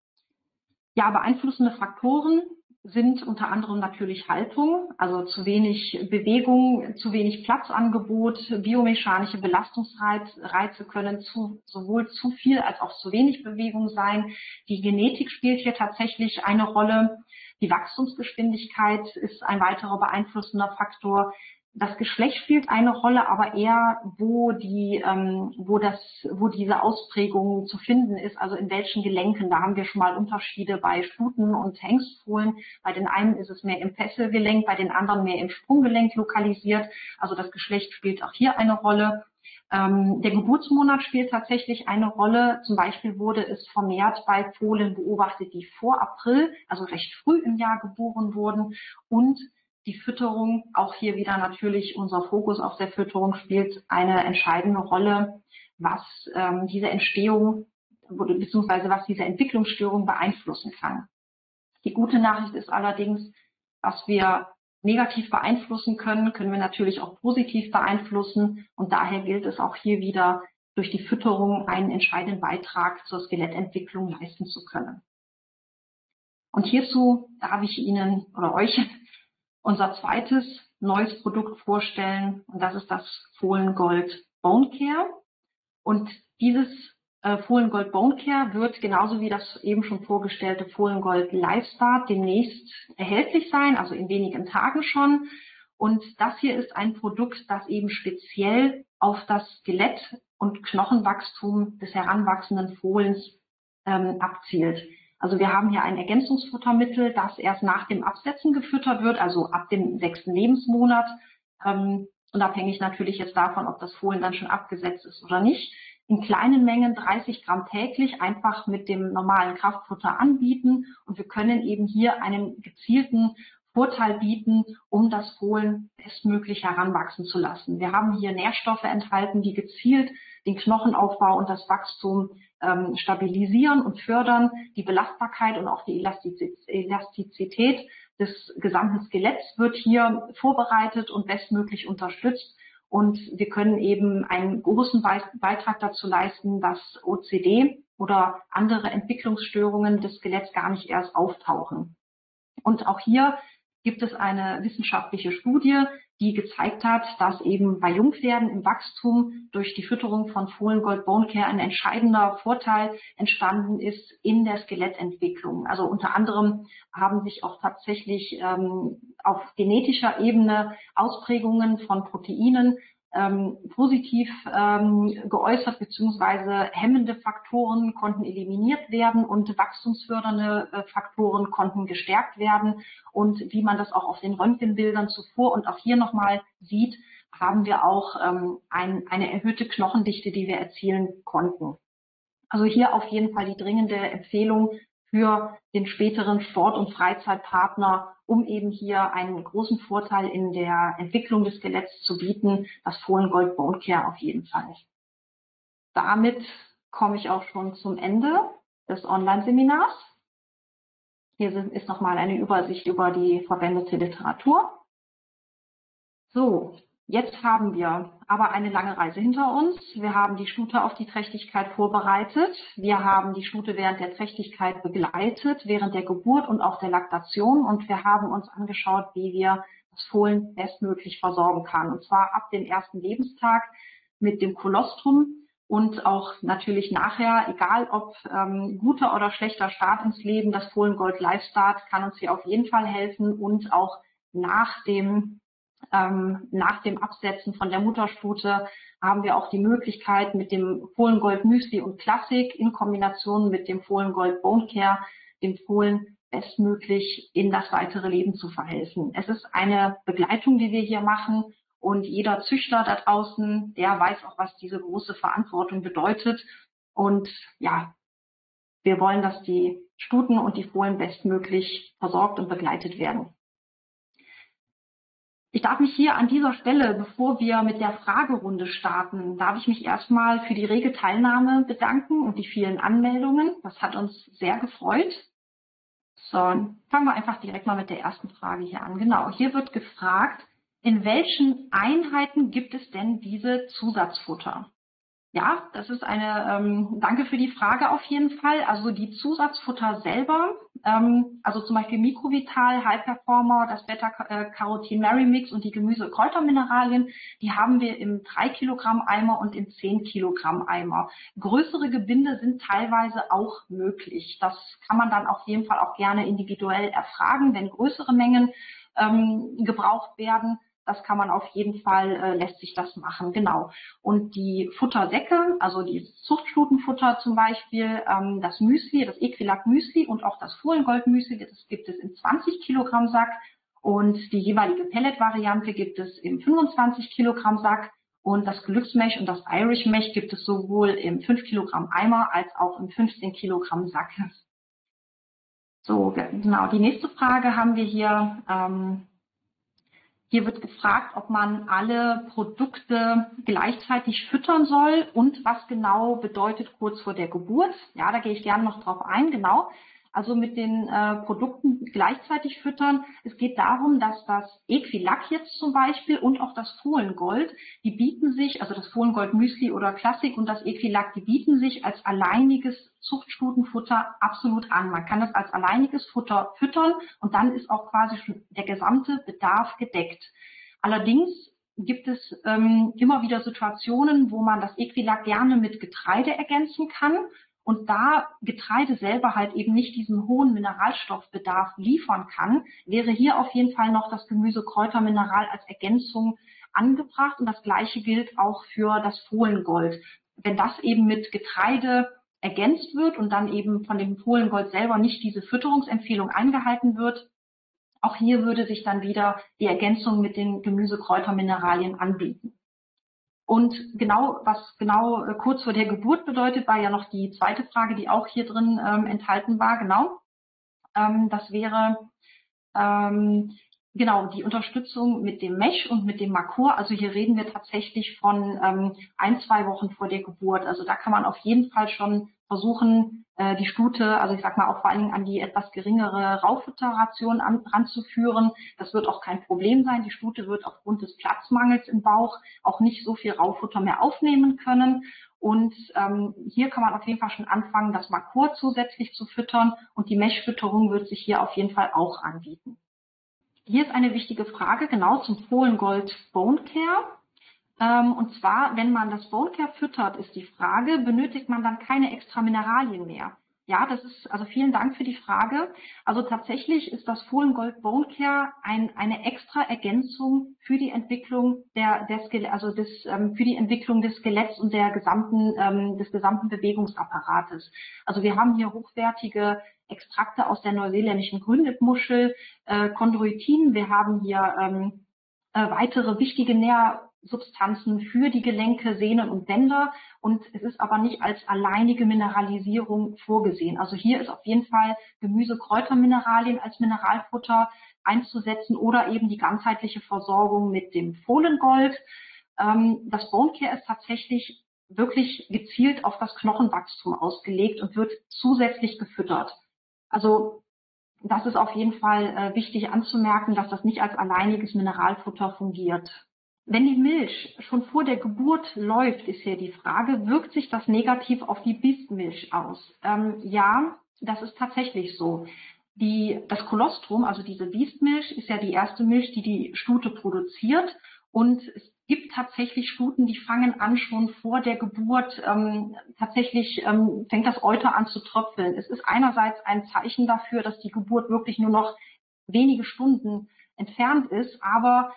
[SPEAKER 1] Ja, beeinflussende Faktoren sind unter anderem natürlich Haltung, also zu wenig Bewegung, zu wenig Platzangebot, biomechanische Belastungsreize können zu, sowohl zu viel als auch zu wenig Bewegung sein. Die Genetik spielt hier tatsächlich eine Rolle. Die Wachstumsgeschwindigkeit ist ein weiterer beeinflussender Faktor das Geschlecht spielt eine Rolle, aber eher, wo die, ähm, wo das, wo diese Ausprägung zu finden ist, also in welchen Gelenken. Da haben wir schon mal Unterschiede bei Stuten und Hengstfohlen. Bei den einen ist es mehr im Fesselgelenk, bei den anderen mehr im Sprunggelenk lokalisiert. Also das Geschlecht spielt auch hier eine Rolle. Ähm, der Geburtsmonat spielt tatsächlich eine Rolle. Zum Beispiel wurde es vermehrt bei Fohlen beobachtet, die vor April, also recht früh im Jahr geboren wurden und die Fütterung, auch hier wieder natürlich unser Fokus auf der Fütterung spielt eine entscheidende Rolle, was ähm, diese Entstehung beziehungsweise was diese Entwicklungsstörung beeinflussen kann. Die gute Nachricht ist allerdings, was wir negativ beeinflussen können, können wir natürlich auch positiv beeinflussen und daher gilt es auch hier wieder, durch die Fütterung einen entscheidenden Beitrag zur Skelettentwicklung leisten zu können. Und hierzu darf ich Ihnen oder euch unser zweites neues Produkt vorstellen und das ist das Fohlengold Bone Care. Und dieses äh, Fohlengold Bone Care wird genauso wie das eben schon vorgestellte Fohlengold Lifestart demnächst erhältlich sein, also in wenigen Tagen schon. Und das hier ist ein Produkt, das eben speziell auf das Skelett und Knochenwachstum des heranwachsenden Fohlens ähm, abzielt. Also wir haben hier ein Ergänzungsfuttermittel, das erst nach dem Absetzen gefüttert wird, also ab dem sechsten Lebensmonat, ähm, unabhängig natürlich jetzt davon, ob das Fohlen dann schon abgesetzt ist oder nicht. In kleinen Mengen 30 Gramm täglich einfach mit dem normalen Kraftfutter anbieten und wir können eben hier einen gezielten Vorteil bieten, um das Fohlen bestmöglich heranwachsen zu lassen. Wir haben hier Nährstoffe enthalten, die gezielt den Knochenaufbau und das Wachstum ähm, stabilisieren und fördern, die Belastbarkeit und auch die Elastizität des gesamten Skeletts wird hier vorbereitet und bestmöglich unterstützt. Und wir können eben einen großen Beitrag dazu leisten, dass OCD oder andere Entwicklungsstörungen des Skeletts gar nicht erst auftauchen. Und auch hier gibt es eine wissenschaftliche Studie, die gezeigt hat, dass eben bei Jungpferden im Wachstum durch die Fütterung von Fohlengold Bone Care ein entscheidender Vorteil entstanden ist in der Skelettentwicklung. Also unter anderem haben sich auch tatsächlich ähm, auf genetischer Ebene Ausprägungen von Proteinen ähm, positiv ähm, geäußert, beziehungsweise hemmende Faktoren konnten eliminiert werden und wachstumsfördernde äh, Faktoren konnten gestärkt werden. Und wie man das auch auf den Röntgenbildern zuvor und auch hier nochmal sieht, haben wir auch ähm, ein, eine erhöhte Knochendichte, die wir erzielen konnten. Also hier auf jeden Fall die dringende Empfehlung, für den späteren Sport- und Freizeitpartner, um eben hier einen großen Vorteil in der Entwicklung des Skeletts zu bieten, das Fohlen Gold Bone Care auf jeden Fall. damit komme ich auch schon zum Ende des Online-Seminars. Hier ist nochmal eine Übersicht über die verwendete Literatur. So, jetzt haben wir aber eine lange Reise hinter uns. Wir haben die Stute auf die Trächtigkeit vorbereitet. Wir haben die Stute während der Trächtigkeit begleitet, während der Geburt und auch der Laktation. Und wir haben uns angeschaut, wie wir das Fohlen bestmöglich versorgen kann. Und zwar ab dem ersten Lebenstag mit dem Kolostrum und auch natürlich nachher, egal ob ähm, guter oder schlechter Start ins Leben, das Fohlen Gold Live Start kann uns hier auf jeden Fall helfen und auch nach dem ähm, nach dem Absetzen von der Mutterstute haben wir auch die Möglichkeit mit dem Fohlen Gold Müsli und Klassik in Kombination mit dem Fohlen Gold Bone Care dem Fohlen bestmöglich in das weitere Leben zu verhelfen. Es ist eine Begleitung, die wir hier machen und jeder Züchter da draußen, der weiß auch, was diese große Verantwortung bedeutet. Und ja, wir wollen, dass die Stuten und die Fohlen bestmöglich versorgt und begleitet werden. Ich darf mich hier an dieser Stelle, bevor wir mit der Fragerunde starten, darf ich mich erstmal für die rege Teilnahme bedanken und die vielen Anmeldungen. Das hat uns sehr gefreut. So, fangen wir einfach direkt mal mit der ersten Frage hier an. Genau, hier wird gefragt, in welchen Einheiten gibt es denn diese Zusatzfutter? Ja, das ist eine, ähm, danke für die Frage auf jeden Fall. Also die Zusatzfutter selber, ähm, also zum Beispiel Mikrovital, High Performer, das Beta-Carotin Mary Mix und die Gemüse-Kräutermineralien, die haben wir im 3 Kilogramm Eimer und im 10 Kilogramm Eimer. Größere Gebinde sind teilweise auch möglich. Das kann man dann auf jeden Fall auch gerne individuell erfragen, wenn größere Mengen ähm, gebraucht werden. Das kann man auf jeden Fall, äh, lässt sich das machen, genau. Und die Futtersäcke, also die Zuchtstutenfutter zum Beispiel, ähm, das Müsli, das Equilac Müsli und auch das Fohlengold Müsli, das gibt es im 20 Kilogramm Sack. Und die jeweilige Pellet-Variante gibt es im 25 Kilogramm Sack. Und das Glücksmech und das Irish Mech gibt es sowohl im 5 Kilogramm Eimer als auch im 15 Kilogramm Sack. So, genau. Die nächste Frage haben wir hier. Ähm, hier wird gefragt, ob man alle Produkte gleichzeitig füttern soll und was genau bedeutet kurz vor der Geburt. Ja, da gehe ich gerne noch drauf ein, genau also mit den äh, Produkten gleichzeitig füttern. Es geht darum, dass das Equilac jetzt zum Beispiel und auch das Fohlengold, die bieten sich, also das Fohlengold Müsli oder Klassik und das Equilac, die bieten sich als alleiniges Zuchtstutenfutter absolut an. Man kann es als alleiniges Futter füttern und dann ist auch quasi schon der gesamte Bedarf gedeckt. Allerdings gibt es ähm, immer wieder Situationen, wo man das Equilac gerne mit Getreide ergänzen kann und da Getreide selber halt eben nicht diesen hohen Mineralstoffbedarf liefern kann, wäre hier auf jeden Fall noch das Gemüse-Kräutermineral als Ergänzung angebracht. Und das Gleiche gilt auch für das Fohlengold. Wenn das eben mit Getreide ergänzt wird und dann eben von dem Fohlengold selber nicht diese Fütterungsempfehlung eingehalten wird, auch hier würde sich dann wieder die Ergänzung mit den Gemüse-Kräutermineralien anbieten. Und genau, was genau äh, kurz vor der Geburt bedeutet, war ja noch die zweite Frage, die auch hier drin ähm, enthalten war. Genau. Ähm, das wäre ähm, genau die Unterstützung mit dem Mesh und mit dem Makor. Also hier reden wir tatsächlich von ähm, ein, zwei Wochen vor der Geburt. Also da kann man auf jeden Fall schon versuchen, äh, die Stute, also ich sag mal auch vor allen Dingen an die etwas geringere Rauffutterration an, ranzuführen. Das wird auch kein Problem sein. Die Stute wird aufgrund des Platzmangels im Bauch auch nicht so viel Raufutter mehr aufnehmen können. Und ähm, hier kann man auf jeden Fall schon anfangen, das Makor zusätzlich zu füttern und die Meshfütterung wird sich hier auf jeden Fall auch anbieten. Hier ist eine wichtige Frage genau zum Fohlengold Bone Care. Ähm, und zwar, wenn man das Bone Care füttert, ist die Frage, benötigt man dann keine extra Mineralien mehr? Ja, das ist, also vielen Dank für die Frage. Also tatsächlich ist das Fohlengold Bone Care ein, eine extra Ergänzung für die Entwicklung der, der Skelett, also des, ähm, für die Entwicklung des Skeletts und der gesamten, ähm, des gesamten Bewegungsapparates. Also wir haben hier hochwertige Extrakte aus der neuseeländischen Grünlippmuschel, äh, Chondroitin. Wir haben hier ähm, äh, weitere wichtige Nähr Substanzen für die Gelenke, Sehnen und Bänder und es ist aber nicht als alleinige Mineralisierung vorgesehen. Also hier ist auf jeden Fall Gemüse, Kräutermineralien als Mineralfutter einzusetzen oder eben die ganzheitliche Versorgung mit dem Fohlengold. Ähm, das Bone Care ist tatsächlich wirklich gezielt auf das Knochenwachstum ausgelegt und wird zusätzlich gefüttert. Also das ist auf jeden Fall äh, wichtig anzumerken, dass das nicht als alleiniges Mineralfutter fungiert. Wenn die Milch schon vor der Geburt läuft, ist hier die Frage, wirkt sich das negativ auf die Biestmilch aus? Ähm, ja, das ist tatsächlich so. Die, das Kolostrum, also diese Biestmilch, ist ja die erste Milch, die die Stute produziert. Und es gibt tatsächlich Stuten, die fangen an schon vor der Geburt, ähm, tatsächlich ähm, fängt das Euter an zu tröpfeln. Es ist einerseits ein Zeichen dafür, dass die Geburt wirklich nur noch wenige Stunden entfernt ist, aber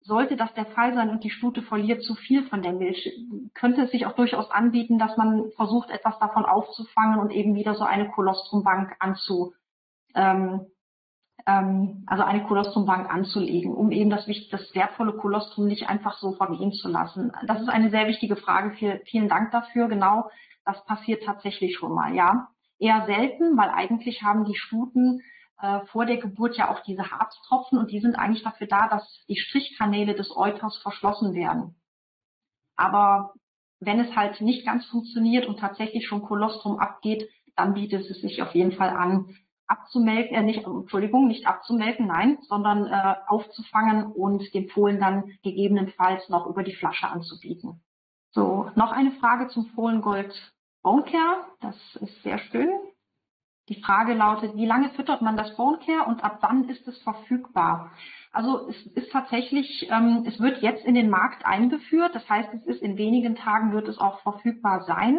[SPEAKER 1] sollte das der Fall sein und die Stute verliert zu viel von der Milch, könnte es sich auch durchaus anbieten, dass man versucht, etwas davon aufzufangen und eben wieder so eine Kolostrumbank anzu, ähm, ähm, also eine Kolostrumbank anzulegen, um eben das, das wertvolle Kolostrum nicht einfach so vergehen zu lassen. Das ist eine sehr wichtige Frage. vielen Dank dafür. Genau, das passiert tatsächlich schon mal, ja. Eher selten, weil eigentlich haben die Stuten äh, vor der Geburt ja auch diese Harztropfen und die sind eigentlich dafür da, dass die Strichkanäle des Euters verschlossen werden. Aber wenn es halt nicht ganz funktioniert und tatsächlich schon Kolostrum abgeht, dann bietet es sich auf jeden Fall an, abzumelken, äh, nicht, Entschuldigung, nicht abzumelken, nein, sondern äh, aufzufangen und dem Fohlen dann gegebenenfalls noch über die Flasche anzubieten. So, noch eine Frage zum Fohlengold Bone Care. Das ist sehr schön. Die Frage lautet, wie lange füttert man das Bone Care und ab wann ist es verfügbar? Also es ist tatsächlich, ähm, es wird jetzt in den Markt eingeführt. Das heißt, es ist in wenigen Tagen wird es auch verfügbar sein.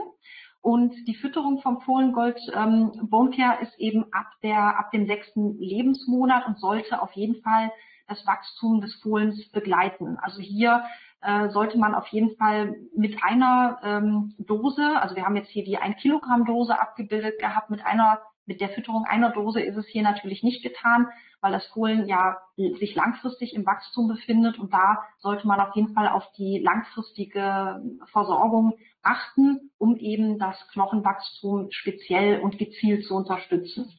[SPEAKER 1] Und die Fütterung vom Fohlengold ähm, Bone Care ist eben ab der, ab dem sechsten Lebensmonat und sollte auf jeden Fall das Wachstum des Fohlens begleiten. Also hier äh, sollte man auf jeden Fall mit einer ähm, Dose, also wir haben jetzt hier die 1 Kilogramm Dose abgebildet gehabt, mit einer mit der Fütterung einer Dose ist es hier natürlich nicht getan, weil das Fohlen ja sich langfristig im Wachstum befindet und da sollte man auf jeden Fall auf die langfristige Versorgung achten, um eben das Knochenwachstum speziell und gezielt zu unterstützen.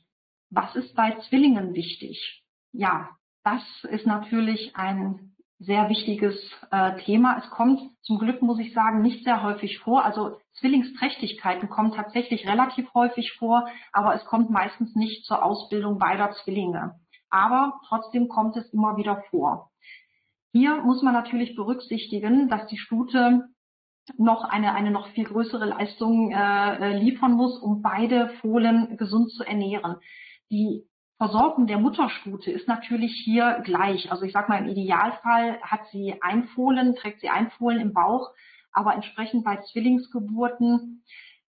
[SPEAKER 1] Was ist bei Zwillingen wichtig? Ja, das ist natürlich ein sehr wichtiges äh, Thema. Es kommt zum Glück, muss ich sagen, nicht sehr häufig vor. Also Zwillingsträchtigkeiten kommen tatsächlich relativ häufig vor, aber es kommt meistens nicht zur Ausbildung beider Zwillinge. Aber trotzdem kommt es immer wieder vor. Hier muss man natürlich berücksichtigen, dass die Stute noch eine, eine noch viel größere Leistung äh, liefern muss, um beide Fohlen gesund zu ernähren. Die Versorgung der Mutterstute ist natürlich hier gleich. Also ich sage mal, im Idealfall hat sie ein Fohlen, trägt sie ein Fohlen im Bauch, aber entsprechend bei Zwillingsgeburten,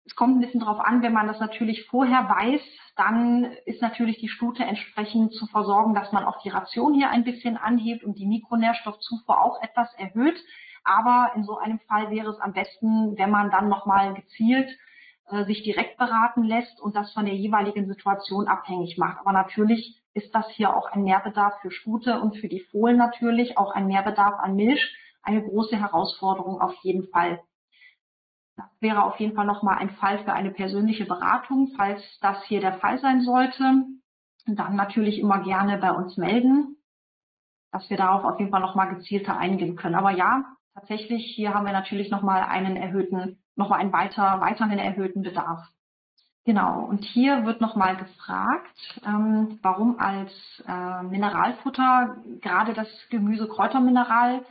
[SPEAKER 1] es kommt ein bisschen darauf an, wenn man das natürlich vorher weiß, dann ist natürlich die Stute entsprechend zu versorgen, dass man auch die Ration hier ein bisschen anhebt und die Mikronährstoffzufuhr auch etwas erhöht. Aber in so einem Fall wäre es am besten, wenn man dann nochmal gezielt äh, sich direkt beraten lässt und das von der jeweiligen Situation abhängig macht. Aber natürlich ist das hier auch ein Mehrbedarf für Stute und für die Fohlen natürlich, auch ein Mehrbedarf an Milch, eine große Herausforderung auf jeden Fall. Das wäre auf jeden Fall nochmal ein Fall für eine persönliche Beratung, falls das hier der Fall sein sollte. Dann natürlich immer gerne bei uns melden, dass wir darauf auf jeden Fall nochmal gezielter eingehen können. Aber ja, tatsächlich, hier haben wir natürlich nochmal einen erhöhten nochmal einen weiter, weiterhin erhöhten Bedarf. Genau, und hier wird nochmal gefragt, ähm, warum als äh, Mineralfutter gerade das Gemüse-Kräutermineral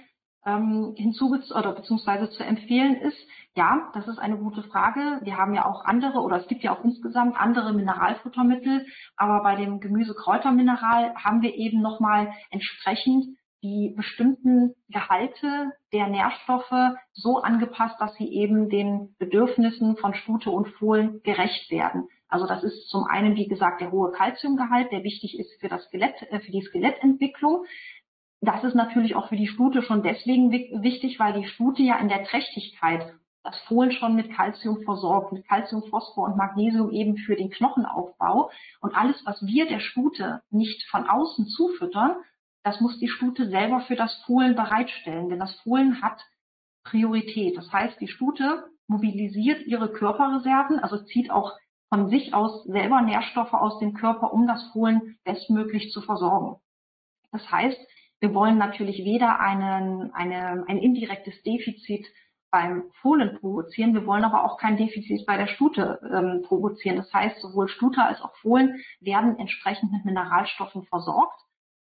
[SPEAKER 1] ähm, hinzugezogen oder beziehungsweise zu empfehlen ist. Ja, das ist eine gute Frage. Wir haben ja auch andere oder es gibt ja auch insgesamt andere Mineralfuttermittel, aber bei dem Gemüse-Kräutermineral haben wir eben nochmal entsprechend die bestimmten Gehalte der Nährstoffe so angepasst, dass sie eben den Bedürfnissen von Stute und Fohlen gerecht werden. Also das ist zum einen, wie gesagt, der hohe Kalziumgehalt, der wichtig ist für das Skelett, äh, für die Skelettentwicklung. Das ist natürlich auch für die Stute schon deswegen wichtig, weil die Stute ja in der Trächtigkeit das Fohlen schon mit Kalzium versorgt, mit Kalzium, Phosphor und Magnesium eben für den Knochenaufbau. Und alles, was wir der Stute nicht von außen zufüttern, das muss die Stute selber für das Fohlen bereitstellen, denn das Fohlen hat Priorität. Das heißt, die Stute mobilisiert ihre Körperreserven, also zieht auch von sich aus selber Nährstoffe aus dem Körper, um das Fohlen bestmöglich zu versorgen. Das heißt, wir wollen natürlich weder einen, eine, ein indirektes Defizit beim Fohlen provozieren. Wir wollen aber auch kein Defizit bei der Stute ähm, provozieren. Das heißt, sowohl Stute als auch Fohlen werden entsprechend mit Mineralstoffen versorgt.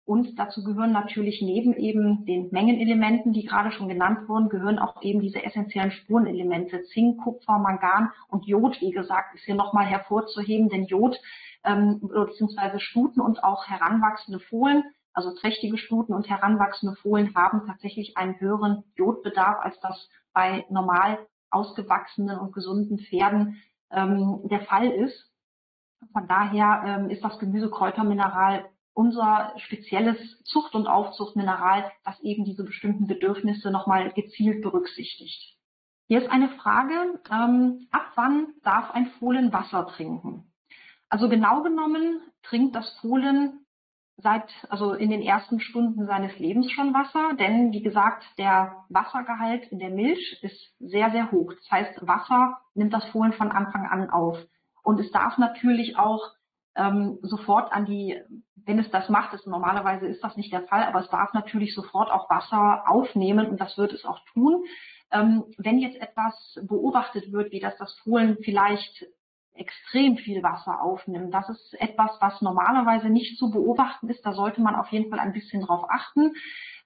[SPEAKER 1] Und dazu gehören natürlich neben eben den Mengenelementen, die gerade schon genannt wurden, gehören auch eben diese essentiellen Spurenelemente Zink, Kupfer, Mangan und Jod, wie gesagt, ist hier nochmal hervorzuheben, denn Jod ähm, bzw. Stuten und auch heranwachsende Fohlen, also trächtige Stuten und heranwachsende Fohlen haben tatsächlich einen höheren Jodbedarf, als das bei normal ausgewachsenen und gesunden Pferden ähm, der Fall ist. Von daher ähm, ist das Gemüsekräutermineral unser spezielles Zucht- und Aufzuchtmineral, das eben diese bestimmten Bedürfnisse nochmal gezielt berücksichtigt. Hier ist eine Frage, ähm, ab wann darf ein Fohlen Wasser trinken? Also genau genommen trinkt das Fohlen seit, also in den ersten Stunden seines Lebens schon Wasser, denn wie gesagt, der Wassergehalt in der Milch ist sehr, sehr hoch. Das heißt, Wasser nimmt das Fohlen von Anfang an auf. Und es darf natürlich auch ähm, sofort an die, wenn es das macht, ist, normalerweise ist das nicht der Fall, aber es darf natürlich sofort auch Wasser aufnehmen und das wird es auch tun. Ähm, wenn jetzt etwas beobachtet wird, wie dass das Fohlen vielleicht extrem viel Wasser aufnimmt, das ist etwas, was normalerweise nicht zu beobachten ist. Da sollte man auf jeden Fall ein bisschen drauf achten.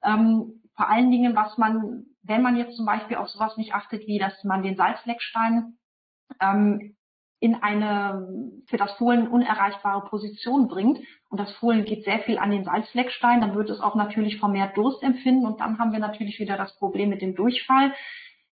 [SPEAKER 1] Ähm, vor allen Dingen, was man, wenn man jetzt zum Beispiel auf sowas nicht achtet, wie dass man den Salzleckstein ähm, in eine für das Fohlen unerreichbare Position bringt. Und das Fohlen geht sehr viel an den Salzfleckstein, dann wird es auch natürlich vermehrt Durst empfinden. Und dann haben wir natürlich wieder das Problem mit dem Durchfall.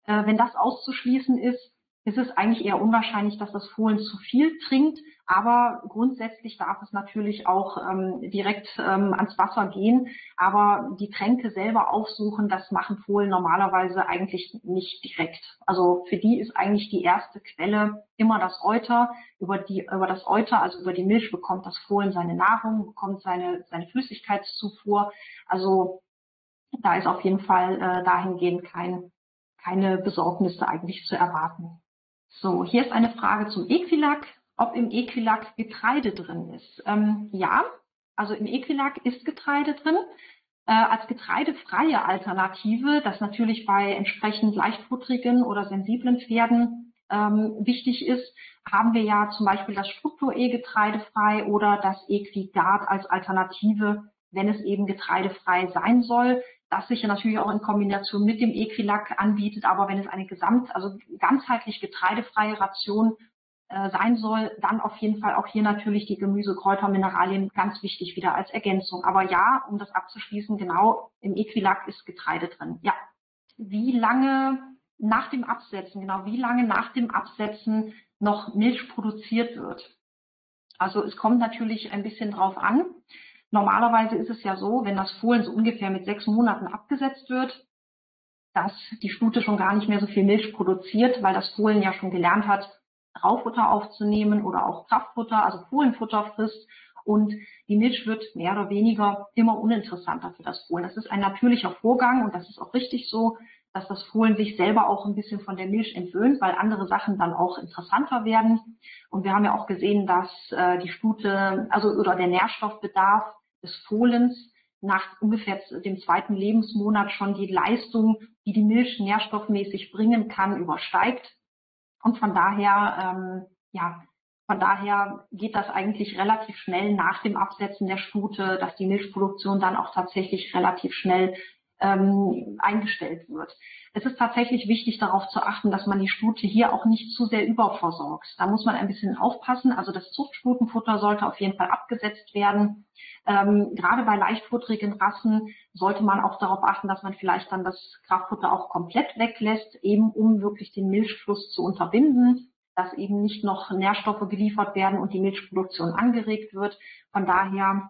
[SPEAKER 1] Äh, wenn das auszuschließen ist, ist es eigentlich eher unwahrscheinlich, dass das Fohlen zu viel trinkt. Aber grundsätzlich darf es natürlich auch ähm, direkt ähm, ans Wasser gehen. Aber die Tränke selber aufsuchen, das machen Fohlen normalerweise eigentlich nicht direkt. Also für die ist eigentlich die erste Quelle immer das Euter. Über, die, über das Euter, also über die Milch, bekommt das Fohlen seine Nahrung, bekommt seine, seine Flüssigkeitszufuhr. Also da ist auf jeden Fall äh, dahingehend kein, keine Besorgnisse eigentlich zu erwarten. So, hier ist eine Frage zum Equilac, ob im Equilac Getreide drin ist. Ähm, ja, also im Equilac ist Getreide drin. Äh, als getreidefreie Alternative, das natürlich bei entsprechend leichtfutterigen oder sensiblen Pferden ähm, wichtig ist, haben wir ja zum Beispiel das Struktur-E getreidefrei oder das Equigard als Alternative, wenn es eben getreidefrei sein soll das sich ja natürlich auch in Kombination mit dem Equilac anbietet. Aber wenn es eine gesamt, also ganzheitlich getreidefreie Ration äh, sein soll, dann auf jeden Fall auch hier natürlich die Gemüse, Kräuter, Mineralien ganz wichtig wieder als Ergänzung. Aber ja, um das abzuschließen, genau im Equilac ist Getreide drin. Ja. Wie lange nach dem Absetzen, genau wie lange nach dem Absetzen noch Milch produziert wird? Also es kommt natürlich ein bisschen drauf an. Normalerweise ist es ja so, wenn das Fohlen so ungefähr mit sechs Monaten abgesetzt wird, dass die Stute schon gar nicht mehr so viel Milch produziert, weil das Fohlen ja schon gelernt hat, Raufutter aufzunehmen oder auch Kraftfutter, also Fohlenfutter frisst. Und die Milch wird mehr oder weniger immer uninteressanter für das Fohlen. Das ist ein natürlicher Vorgang und das ist auch richtig so, dass das Fohlen sich selber auch ein bisschen von der Milch entwöhnt, weil andere Sachen dann auch interessanter werden. Und wir haben ja auch gesehen, dass äh, die Stute, also oder der Nährstoffbedarf des Fohlens nach ungefähr dem zweiten Lebensmonat schon die Leistung, die die Milch nährstoffmäßig bringen kann, übersteigt. Und von daher, ähm, ja, von daher geht das eigentlich relativ schnell nach dem Absetzen der Stute, dass die Milchproduktion dann auch tatsächlich relativ schnell ähm, eingestellt wird. Es ist tatsächlich wichtig, darauf zu achten, dass man die Stute hier auch nicht zu sehr überversorgt. Da muss man ein bisschen aufpassen. Also das Zuchtstutenfutter sollte auf jeden Fall abgesetzt werden. Ähm, gerade bei leichtfutterigen Rassen sollte man auch darauf achten, dass man vielleicht dann das Kraftfutter auch komplett weglässt, eben um wirklich den Milchfluss zu unterbinden dass eben nicht noch Nährstoffe geliefert werden und die Milchproduktion angeregt wird. Von daher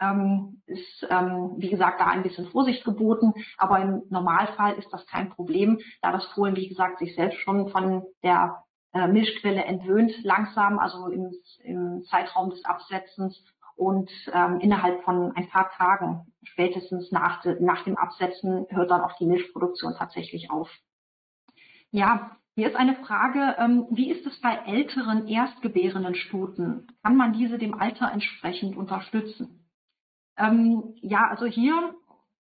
[SPEAKER 1] ähm, ist, ähm, wie gesagt, da ein bisschen Vorsicht geboten. Aber im Normalfall ist das kein Problem, da das Fohlen, wie gesagt, sich selbst schon von der äh, Milchquelle entwöhnt, langsam, also im, im Zeitraum des Absetzens und ähm, innerhalb von ein paar Tagen, spätestens nach, de, nach dem Absetzen, hört dann auch die Milchproduktion tatsächlich auf. Ja, hier ist eine Frage, ähm, wie ist es bei älteren erstgebärenden Stuten? Kann man diese dem Alter entsprechend unterstützen? Ähm, ja, also hier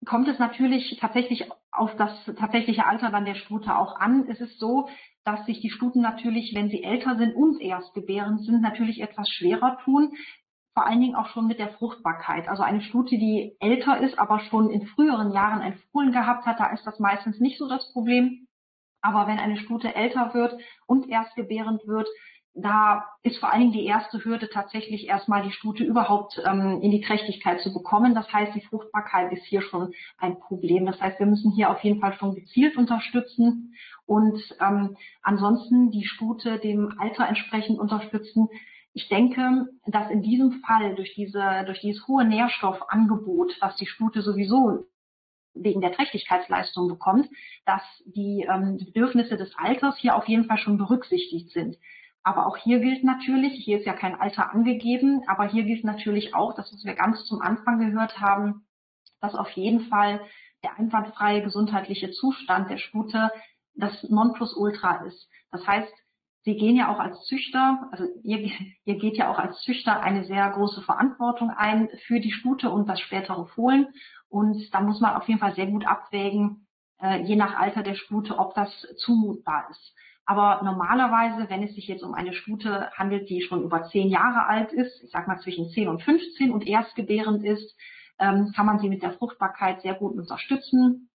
[SPEAKER 1] kommt es natürlich tatsächlich auf das tatsächliche Alter dann der Stute auch an. Es ist so, dass sich die Stuten natürlich, wenn sie älter sind und erstgebärend sind, natürlich etwas schwerer tun. Vor allen Dingen auch schon mit der Fruchtbarkeit. Also eine Stute, die älter ist, aber schon in früheren Jahren ein Fohlen gehabt hat, da ist das meistens nicht so das Problem. Aber wenn eine Stute älter wird und erstgebärend wird, da ist vor allen Dingen die erste Hürde tatsächlich erstmal die Stute überhaupt ähm, in die Trächtigkeit zu bekommen. Das heißt, die Fruchtbarkeit ist hier schon ein Problem. Das heißt, wir müssen hier auf jeden Fall schon gezielt unterstützen und ähm, ansonsten die Stute dem Alter entsprechend unterstützen. Ich denke, dass in diesem Fall durch diese, durch dieses hohe Nährstoffangebot, was die Stute sowieso wegen der Trächtigkeitsleistung bekommt, dass die ähm, Bedürfnisse des Alters hier auf jeden Fall schon berücksichtigt sind. Aber auch hier gilt natürlich, hier ist ja kein Alter angegeben, aber hier gilt natürlich auch, das, was wir ganz zum Anfang gehört haben, dass auf jeden Fall der einwandfreie gesundheitliche Zustand der Stute das Nonplusultra ist. Das heißt, Sie gehen ja auch als Züchter, also ihr, ihr geht ja auch als Züchter eine sehr große Verantwortung ein für die Stute und das spätere Fohlen. Und da muss man auf jeden Fall sehr gut abwägen, äh, je nach Alter der Stute, ob das zumutbar ist. Aber normalerweise, wenn es sich jetzt um eine Stute handelt, die schon über zehn Jahre alt ist, ich sag mal zwischen 10 und 15 und erstgebärend ist, ähm, kann man sie mit der Fruchtbarkeit sehr gut unterstützen.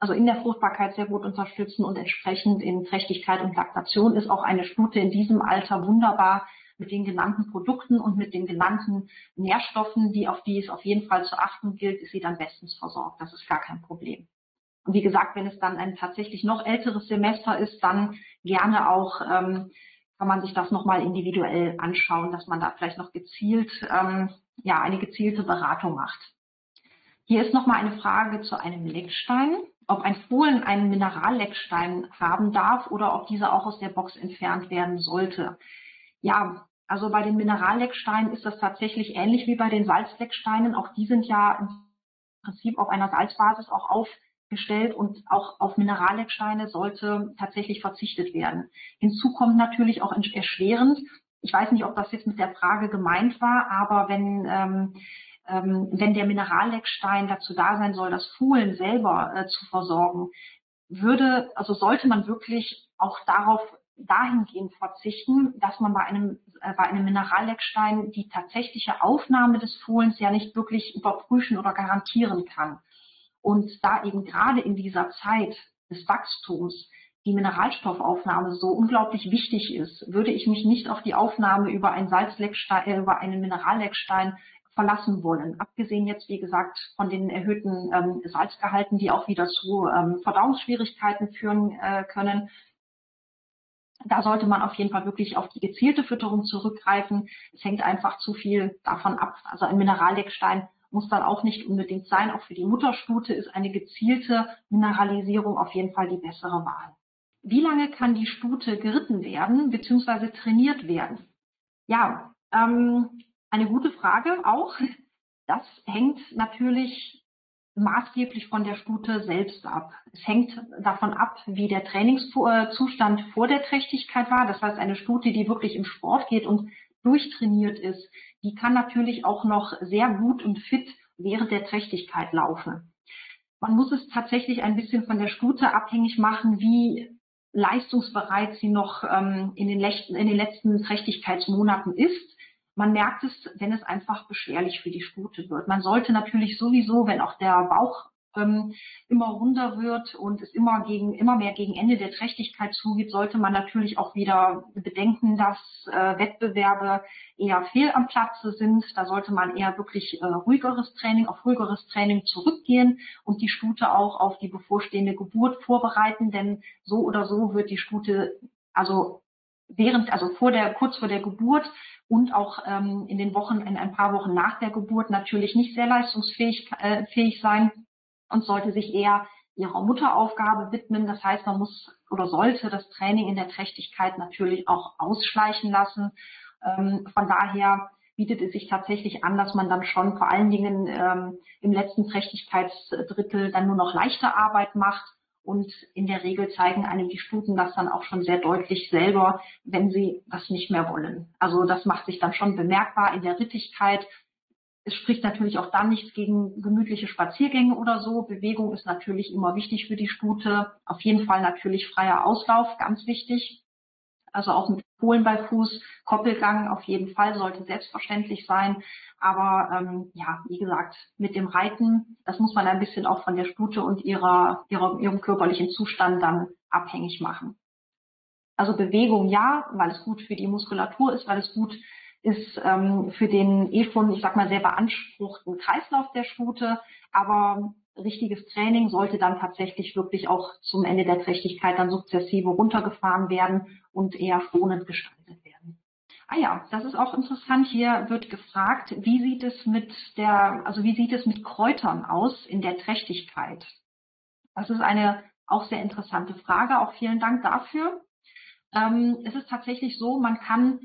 [SPEAKER 1] Also in der Fruchtbarkeit sehr gut unterstützen und entsprechend in Trächtigkeit und Laktation ist auch eine Stute in diesem Alter wunderbar mit den genannten Produkten und mit den genannten Nährstoffen, die auf die es auf jeden Fall zu achten gilt, ist sie dann bestens versorgt. Das ist gar kein Problem. Und wie gesagt, wenn es dann ein tatsächlich noch älteres Semester ist, dann gerne auch ähm, kann man sich das nochmal individuell anschauen, dass man da vielleicht noch gezielt, ähm, ja, eine gezielte Beratung macht. Hier ist nochmal eine Frage zu einem Leckstein, ob ein Fohlen einen Mineralleckstein haben darf oder ob dieser auch aus der Box entfernt werden sollte. Ja, also bei den Minerallecksteinen ist das tatsächlich ähnlich wie bei den Salzlecksteinen. Auch die sind ja im Prinzip auf einer Salzbasis auch auf gestellt und auch auf Minerallecksteine sollte tatsächlich verzichtet werden. Hinzu kommt natürlich auch erschwerend, ich weiß nicht, ob das jetzt mit der Frage gemeint war, aber wenn, ähm, ähm, wenn der Mineralleckstein dazu da sein soll, das Fohlen selber äh, zu versorgen, würde, also sollte man wirklich auch darauf dahingehend verzichten, dass man bei einem, äh, bei einem Mineralleckstein die tatsächliche Aufnahme des Fohlens ja nicht wirklich überprüfen oder garantieren kann. Und da eben gerade in dieser Zeit des Wachstums die Mineralstoffaufnahme so unglaublich wichtig ist, würde ich mich nicht auf die Aufnahme über einen Salzleckstein, äh, über einen Mineralleckstein verlassen wollen. Abgesehen jetzt, wie gesagt, von den erhöhten ähm, Salzgehalten, die auch wieder zu ähm, Verdauungsschwierigkeiten führen äh, können. Da sollte man auf jeden Fall wirklich auf die gezielte Fütterung zurückgreifen. Es hängt einfach zu viel davon ab. Also ein Mineralleckstein muss dann auch nicht unbedingt sein. Auch für die Mutterstute ist eine gezielte Mineralisierung auf jeden Fall die bessere Wahl. Wie lange kann die Stute geritten werden bzw. trainiert werden? Ja, ähm, eine gute Frage auch. Das hängt natürlich maßgeblich von der Stute selbst ab. Es hängt davon ab, wie der Trainingszustand vor der Trächtigkeit war. Das heißt, eine Stute, die wirklich im Sport geht und durchtrainiert ist, die kann natürlich auch noch sehr gut und fit während der Trächtigkeit laufen. Man muss es tatsächlich ein bisschen von der Stute abhängig machen, wie leistungsbereit sie noch ähm, in, den in den letzten Trächtigkeitsmonaten ist. Man merkt es, wenn es einfach beschwerlich für die Stute wird. Man sollte natürlich sowieso, wenn auch der Bauch ähm, immer runder wird und es immer gegen immer mehr gegen Ende der Trächtigkeit zugeht, sollte man natürlich auch wieder bedenken, dass äh, Wettbewerbe eher fehl am Platze sind. Da sollte man eher wirklich äh, ruhigeres Training, auf ruhigeres Training zurückgehen und die Stute auch auf die bevorstehende Geburt vorbereiten, denn so oder so wird die Stute also während, also vor der, kurz vor der Geburt und auch ähm, in den Wochen, in ein paar Wochen nach der Geburt natürlich nicht sehr leistungsfähig äh, fähig sein und sollte sich eher ihrer Mutteraufgabe widmen. Das heißt, man muss oder sollte das Training in der Trächtigkeit natürlich auch ausschleichen lassen. Ähm, von daher bietet es sich tatsächlich an, dass man dann schon vor allen Dingen ähm, im letzten Trächtigkeitsdrittel dann nur noch leichte Arbeit macht. Und in der Regel zeigen einem die Stuten das dann auch schon sehr deutlich selber, wenn sie das nicht mehr wollen. Also das macht sich dann schon bemerkbar in der Rittigkeit, es spricht natürlich auch dann nichts gegen gemütliche Spaziergänge oder so. Bewegung ist natürlich immer wichtig für die Stute. Auf jeden Fall natürlich freier Auslauf, ganz wichtig. Also auch mit Fohlen bei Fuß, Koppelgang auf jeden Fall sollte selbstverständlich sein. Aber ähm, ja, wie gesagt, mit dem Reiten, das muss man ein bisschen auch von der Stute und ihrer, ihrer, ihrem körperlichen Zustand dann abhängig machen. Also Bewegung ja, weil es gut für die Muskulatur ist, weil es gut ist ähm, für den eh schon, ich sag mal, sehr beanspruchten Kreislauf der Stute. Aber richtiges Training sollte dann tatsächlich wirklich auch zum Ende der Trächtigkeit dann sukzessive runtergefahren werden und eher schonend gestaltet werden. Ah ja, das ist auch interessant. Hier wird gefragt, wie sieht es mit der, also wie sieht es mit Kräutern aus in der Trächtigkeit? Das ist eine auch sehr interessante Frage. Auch vielen Dank dafür. Ähm, es ist tatsächlich so, man kann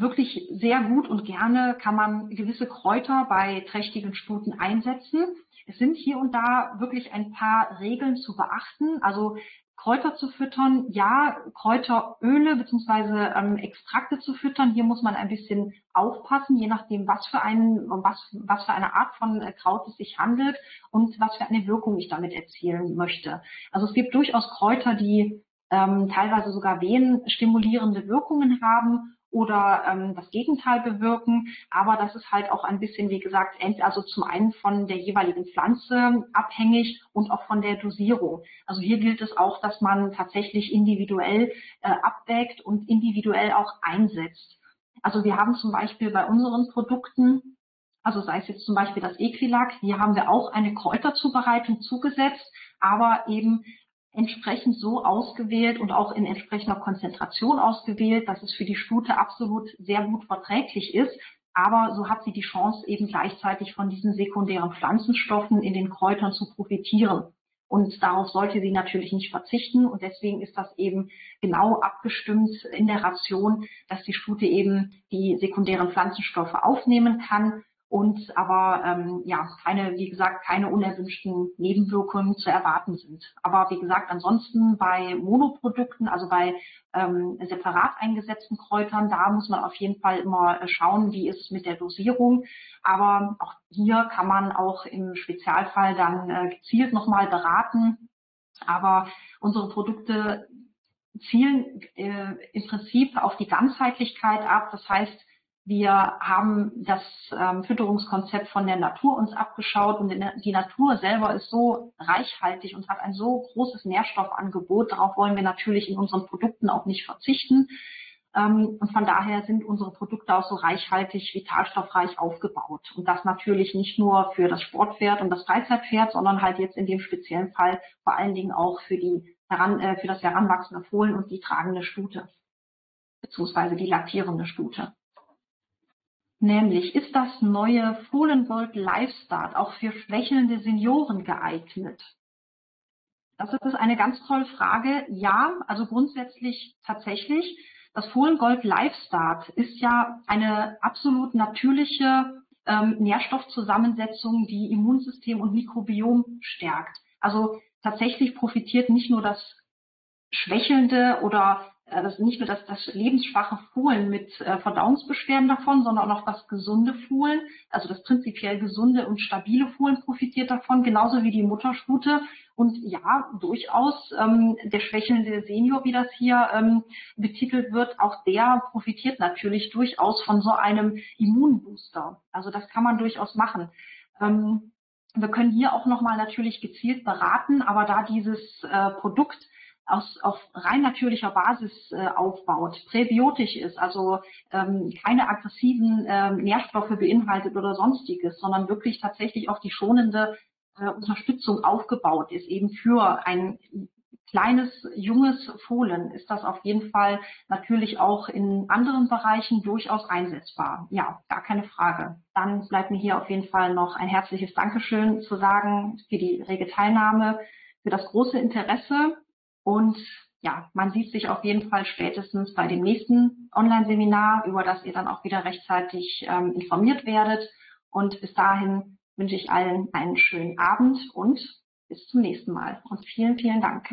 [SPEAKER 1] wirklich sehr gut und gerne kann man gewisse Kräuter bei trächtigen Stuten einsetzen. Es sind hier und da wirklich ein paar Regeln zu beachten. Also Kräuter zu füttern, ja, Kräuteröle bzw. Ähm, Extrakte zu füttern. Hier muss man ein bisschen aufpassen, je nachdem, was für, ein, was, was für eine Art von äh, Kraut es sich handelt und was für eine Wirkung ich damit erzielen möchte. Also es gibt durchaus Kräuter, die ähm, teilweise sogar venenstimulierende Wirkungen haben oder ähm, das Gegenteil bewirken. Aber das ist halt auch ein bisschen, wie gesagt, also zum einen von der jeweiligen Pflanze abhängig und auch von der Dosierung. Also hier gilt es auch, dass man tatsächlich individuell äh, abwägt und individuell auch einsetzt. Also wir haben zum Beispiel bei unseren Produkten also sei es jetzt zum Beispiel das Equilac, hier haben wir auch eine Kräuterzubereitung zugesetzt, aber eben entsprechend so ausgewählt und auch in entsprechender Konzentration ausgewählt, dass es für die Stute absolut sehr gut verträglich ist. Aber so hat sie die Chance, eben gleichzeitig von diesen sekundären Pflanzenstoffen in den Kräutern zu profitieren. Und darauf sollte sie natürlich nicht verzichten. Und deswegen ist das eben genau abgestimmt in der Ration, dass die Stute eben die sekundären Pflanzenstoffe aufnehmen kann und aber ähm, ja keine, wie gesagt, keine unerwünschten Nebenwirkungen zu erwarten sind. Aber wie gesagt, ansonsten bei Monoprodukten, also bei ähm, separat eingesetzten Kräutern, da muss man auf jeden Fall immer schauen, wie ist es mit der Dosierung. Aber auch hier kann man auch im Spezialfall dann äh, gezielt nochmal beraten. Aber unsere Produkte zielen äh, im Prinzip auf die Ganzheitlichkeit ab. Das heißt, wir haben das ähm, Fütterungskonzept von der Natur uns abgeschaut und die Natur selber ist so reichhaltig und hat ein so großes Nährstoffangebot. Darauf wollen wir natürlich in unseren Produkten auch nicht verzichten. Ähm, und von daher sind unsere Produkte auch so reichhaltig, vitalstoffreich aufgebaut. Und das natürlich nicht nur für das Sportpferd und das Freizeitpferd, sondern halt jetzt in dem speziellen Fall vor allen Dingen auch für, die, äh, für das heranwachsende Fohlen und die tragende Stute, beziehungsweise die laktierende Stute. Nämlich, ist das neue Fohlengold Live Start auch für schwächelnde Senioren geeignet? Das ist eine ganz tolle Frage. Ja, also grundsätzlich tatsächlich. Das Fohlengold Live Start ist ja eine absolut natürliche ähm, Nährstoffzusammensetzung, die Immunsystem und Mikrobiom stärkt. Also tatsächlich profitiert nicht nur das schwächelnde oder das nicht nur das, das lebensschwache Fohlen mit äh, Verdauungsbeschwerden davon, sondern auch das gesunde Fohlen, also das prinzipiell gesunde und stabile Fohlen profitiert davon, genauso wie die Mutterstute. Und ja, durchaus ähm, der schwächelnde Senior, wie das hier ähm, betitelt wird, auch der profitiert natürlich durchaus von so einem Immunbooster. Also das kann man durchaus machen. Ähm, wir können hier auch nochmal natürlich gezielt beraten, aber da dieses äh, Produkt aus, auf rein natürlicher Basis äh, aufbaut, präbiotisch ist, also ähm, keine aggressiven ähm, Nährstoffe beinhaltet oder sonstiges, sondern wirklich tatsächlich auf die schonende äh, Unterstützung aufgebaut ist, eben für ein kleines, junges Fohlen ist das auf jeden Fall natürlich auch in anderen Bereichen durchaus einsetzbar. Ja, gar keine Frage. Dann bleibt mir hier auf jeden Fall noch ein herzliches Dankeschön zu sagen für die rege Teilnahme, für das große Interesse und ja, man sieht sich auf jeden Fall spätestens bei dem nächsten Online-Seminar, über das ihr dann auch wieder rechtzeitig ähm, informiert werdet. Und bis dahin wünsche ich allen einen schönen Abend und bis zum nächsten Mal. Und vielen, vielen Dank.